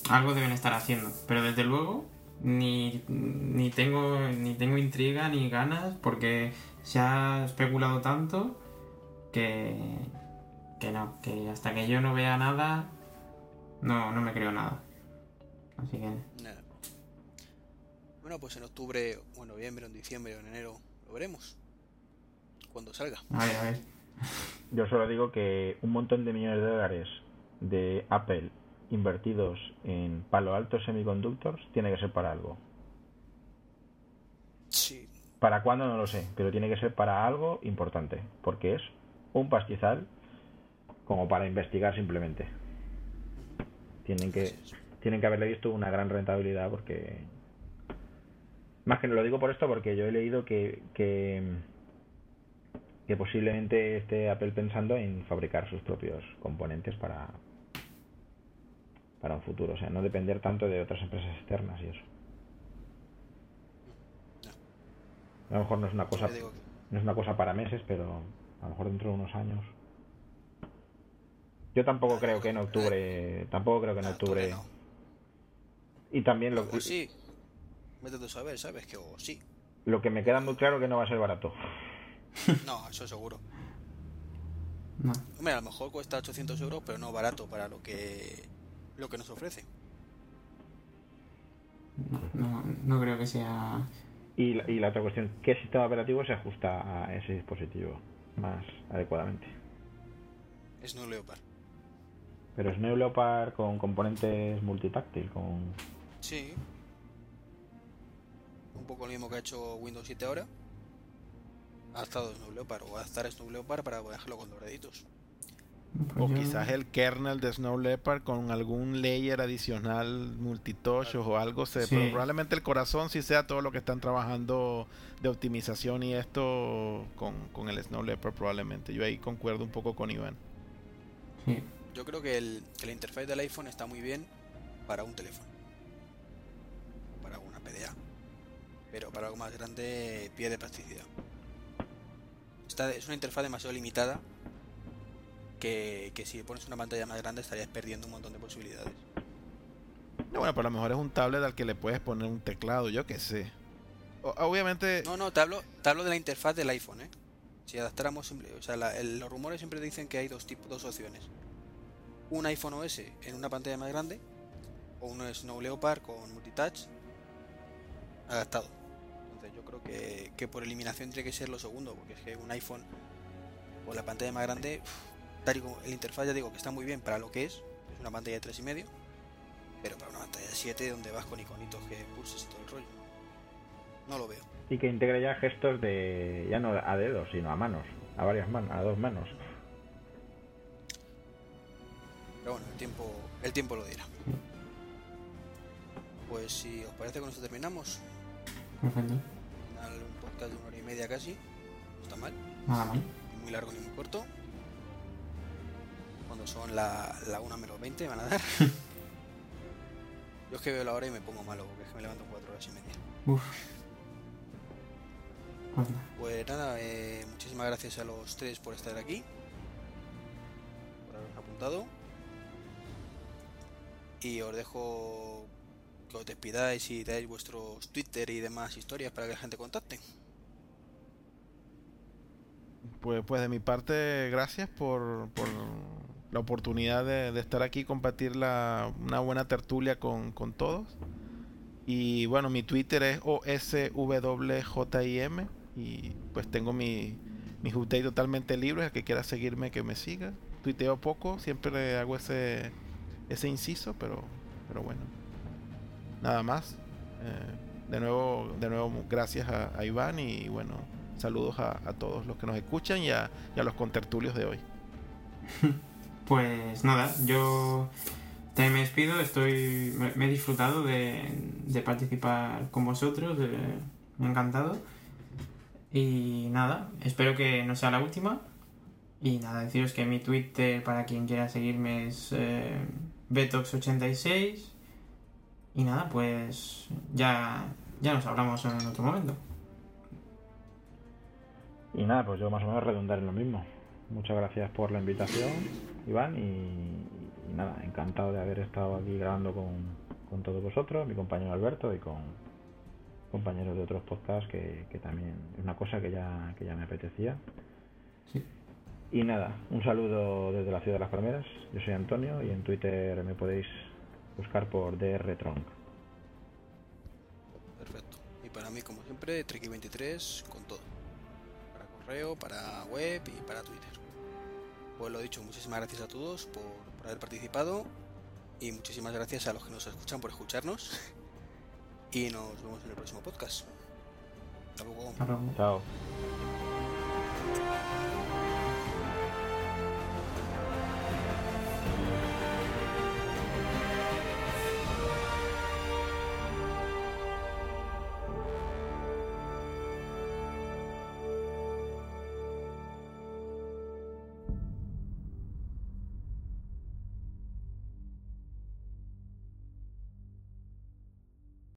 algo deben estar haciendo, pero desde luego ni, ni tengo ni tengo intriga ni ganas porque se ha especulado tanto que, que no, que hasta que yo no vea nada no, no me creo nada. Así que Nada. Bueno, pues en octubre, o en noviembre, o en diciembre, o en enero, lo veremos. Cuando salga. a ver, a ver. Yo solo digo que un montón de millones de dólares de Apple invertidos en Palo Alto Semiconductors tiene que ser para algo. Sí, ¿Para cuándo? No lo sé, pero tiene que ser para algo importante, porque es un pastizal como para investigar simplemente. Tienen que, tienen que haberle visto una gran rentabilidad porque... Más que no lo digo por esto porque yo he leído que, que, que posiblemente esté Apple pensando en fabricar sus propios componentes para, para un futuro, o sea, no depender tanto de otras empresas externas y eso. A lo mejor no es una cosa que- no es una cosa para meses, pero a lo mejor dentro de unos años. Yo tampoco creo que en octubre, tampoco creo que en Ah, octubre. no. Y también lo, O sí. Vete tú a saber, ¿sabes? Que o sí. lo que me queda muy claro que no va a ser barato. No, eso seguro. No. Hombre, a lo mejor cuesta 800 euros, pero no barato para lo que lo que nos ofrece. No, no creo que sea. Y la, y la otra cuestión, ¿qué sistema operativo se ajusta a ese dispositivo más adecuadamente? Es no Leopard. Pero es Neo Leopard con componentes multitáctil, con Sí. Un poco lo mismo que ha hecho Windows 7 ahora. Ha estado Snow Leopard o va a estar Snow Leopard para dejarlo con doraditos. O Pues yo- quizás el kernel de Snow Leopard con algún layer adicional multitouch o algo. Se, Sí. pero probablemente el corazón sí sea todo lo que están trabajando de optimización y esto con, con el Snow Leopard probablemente. Yo ahí concuerdo un poco con Iván. Sí. Yo creo que, el, que la interfaz del iPhone está muy bien para un teléfono. Para una PDA. Pero para algo más grande pierde plasticidad. Está, es una interfaz demasiado limitada que, que si pones una pantalla más grande estarías perdiendo un montón de posibilidades. No, bueno, pero a lo mejor es un tablet al que le puedes poner un teclado, yo qué sé. O- obviamente, No, no, te hablo, te hablo de la interfaz del iPhone, ¿eh? Si adaptáramos, simple- o sea, la- el- los rumores siempre dicen que hay dos tipos, dos opciones. Un iPhone OS en una pantalla más grande o un Snow Leopard con multitouch adaptado. Que, que por eliminación tiene que ser lo segundo, porque es que un iPhone Pues la pantalla más grande, tal y como el interfaz ya digo que está muy bien para lo que es, es una pantalla de 3,5, pero para una pantalla de 7 donde vas con iconitos que pulses y todo el rollo. No lo veo. Y que integre ya gestos de, ya no a dedos, sino a manos, a varias manos, a dos manos. Pero bueno, el tiempo, el tiempo lo dirá. Pues si os parece con esto terminamos. Perfecto. Un podcast de una hora y media casi. No está mal. Nada mal. Ni muy largo ni muy corto. Cuando son la, la 1 menos 20 van a dar. Yo es que veo la hora y me pongo malo porque es que me levanto 4 horas y media. Uf. Pues nada. Pues nada, eh, muchísimas gracias a los tres por estar aquí. Por haberos apuntado. Y os dejo que os despidáis y dais vuestros Twitter y demás historias para que la gente contacte. Pues, pues de mi parte, gracias por, por la oportunidad de, de estar aquí compartir la, una buena tertulia con, con todos. Y bueno, mi Twitter es OSWJIM y pues tengo mi, mi update totalmente libre. El que quiera seguirme, que me siga. Tuiteo poco, siempre hago ese, ese inciso, pero, pero bueno. Nada más. Eh, de nuevo, de nuevo gracias a, Iván y bueno, saludos a, todos los que nos escuchan y a, los contertulios de hoy. Pues nada, yo también me despido, estoy, me, he disfrutado de, participar con vosotros, me ha encantado. Y nada, espero que no sea la última. Y nada, deciros que mi Twitter para quien quiera seguirme es eh, Betox86. Y nada, pues ya, ya nos hablamos en otro momento. Y nada, pues yo más o menos redundar en lo mismo. Muchas gracias por la invitación, Iván, y, y nada, encantado de haber estado aquí grabando con, con todos vosotros, mi compañero Alberto y con compañeros de otros podcasts que, que también es una cosa que ya, que ya me apetecía. Sí. Y nada, un saludo desde la ciudad de las Palmeras. Yo soy Antonio y en Twitter me podéis buscar por drtronc. Perfecto. Y para mí, como siempre, Treki23 con todo. Para correo, para web y para Twitter. Pues lo dicho, muchísimas gracias a todos por, por haber participado. Y muchísimas gracias a los que nos escuchan por escucharnos. Y nos vemos en el próximo podcast. Hasta luego. Hasta luego. Chao.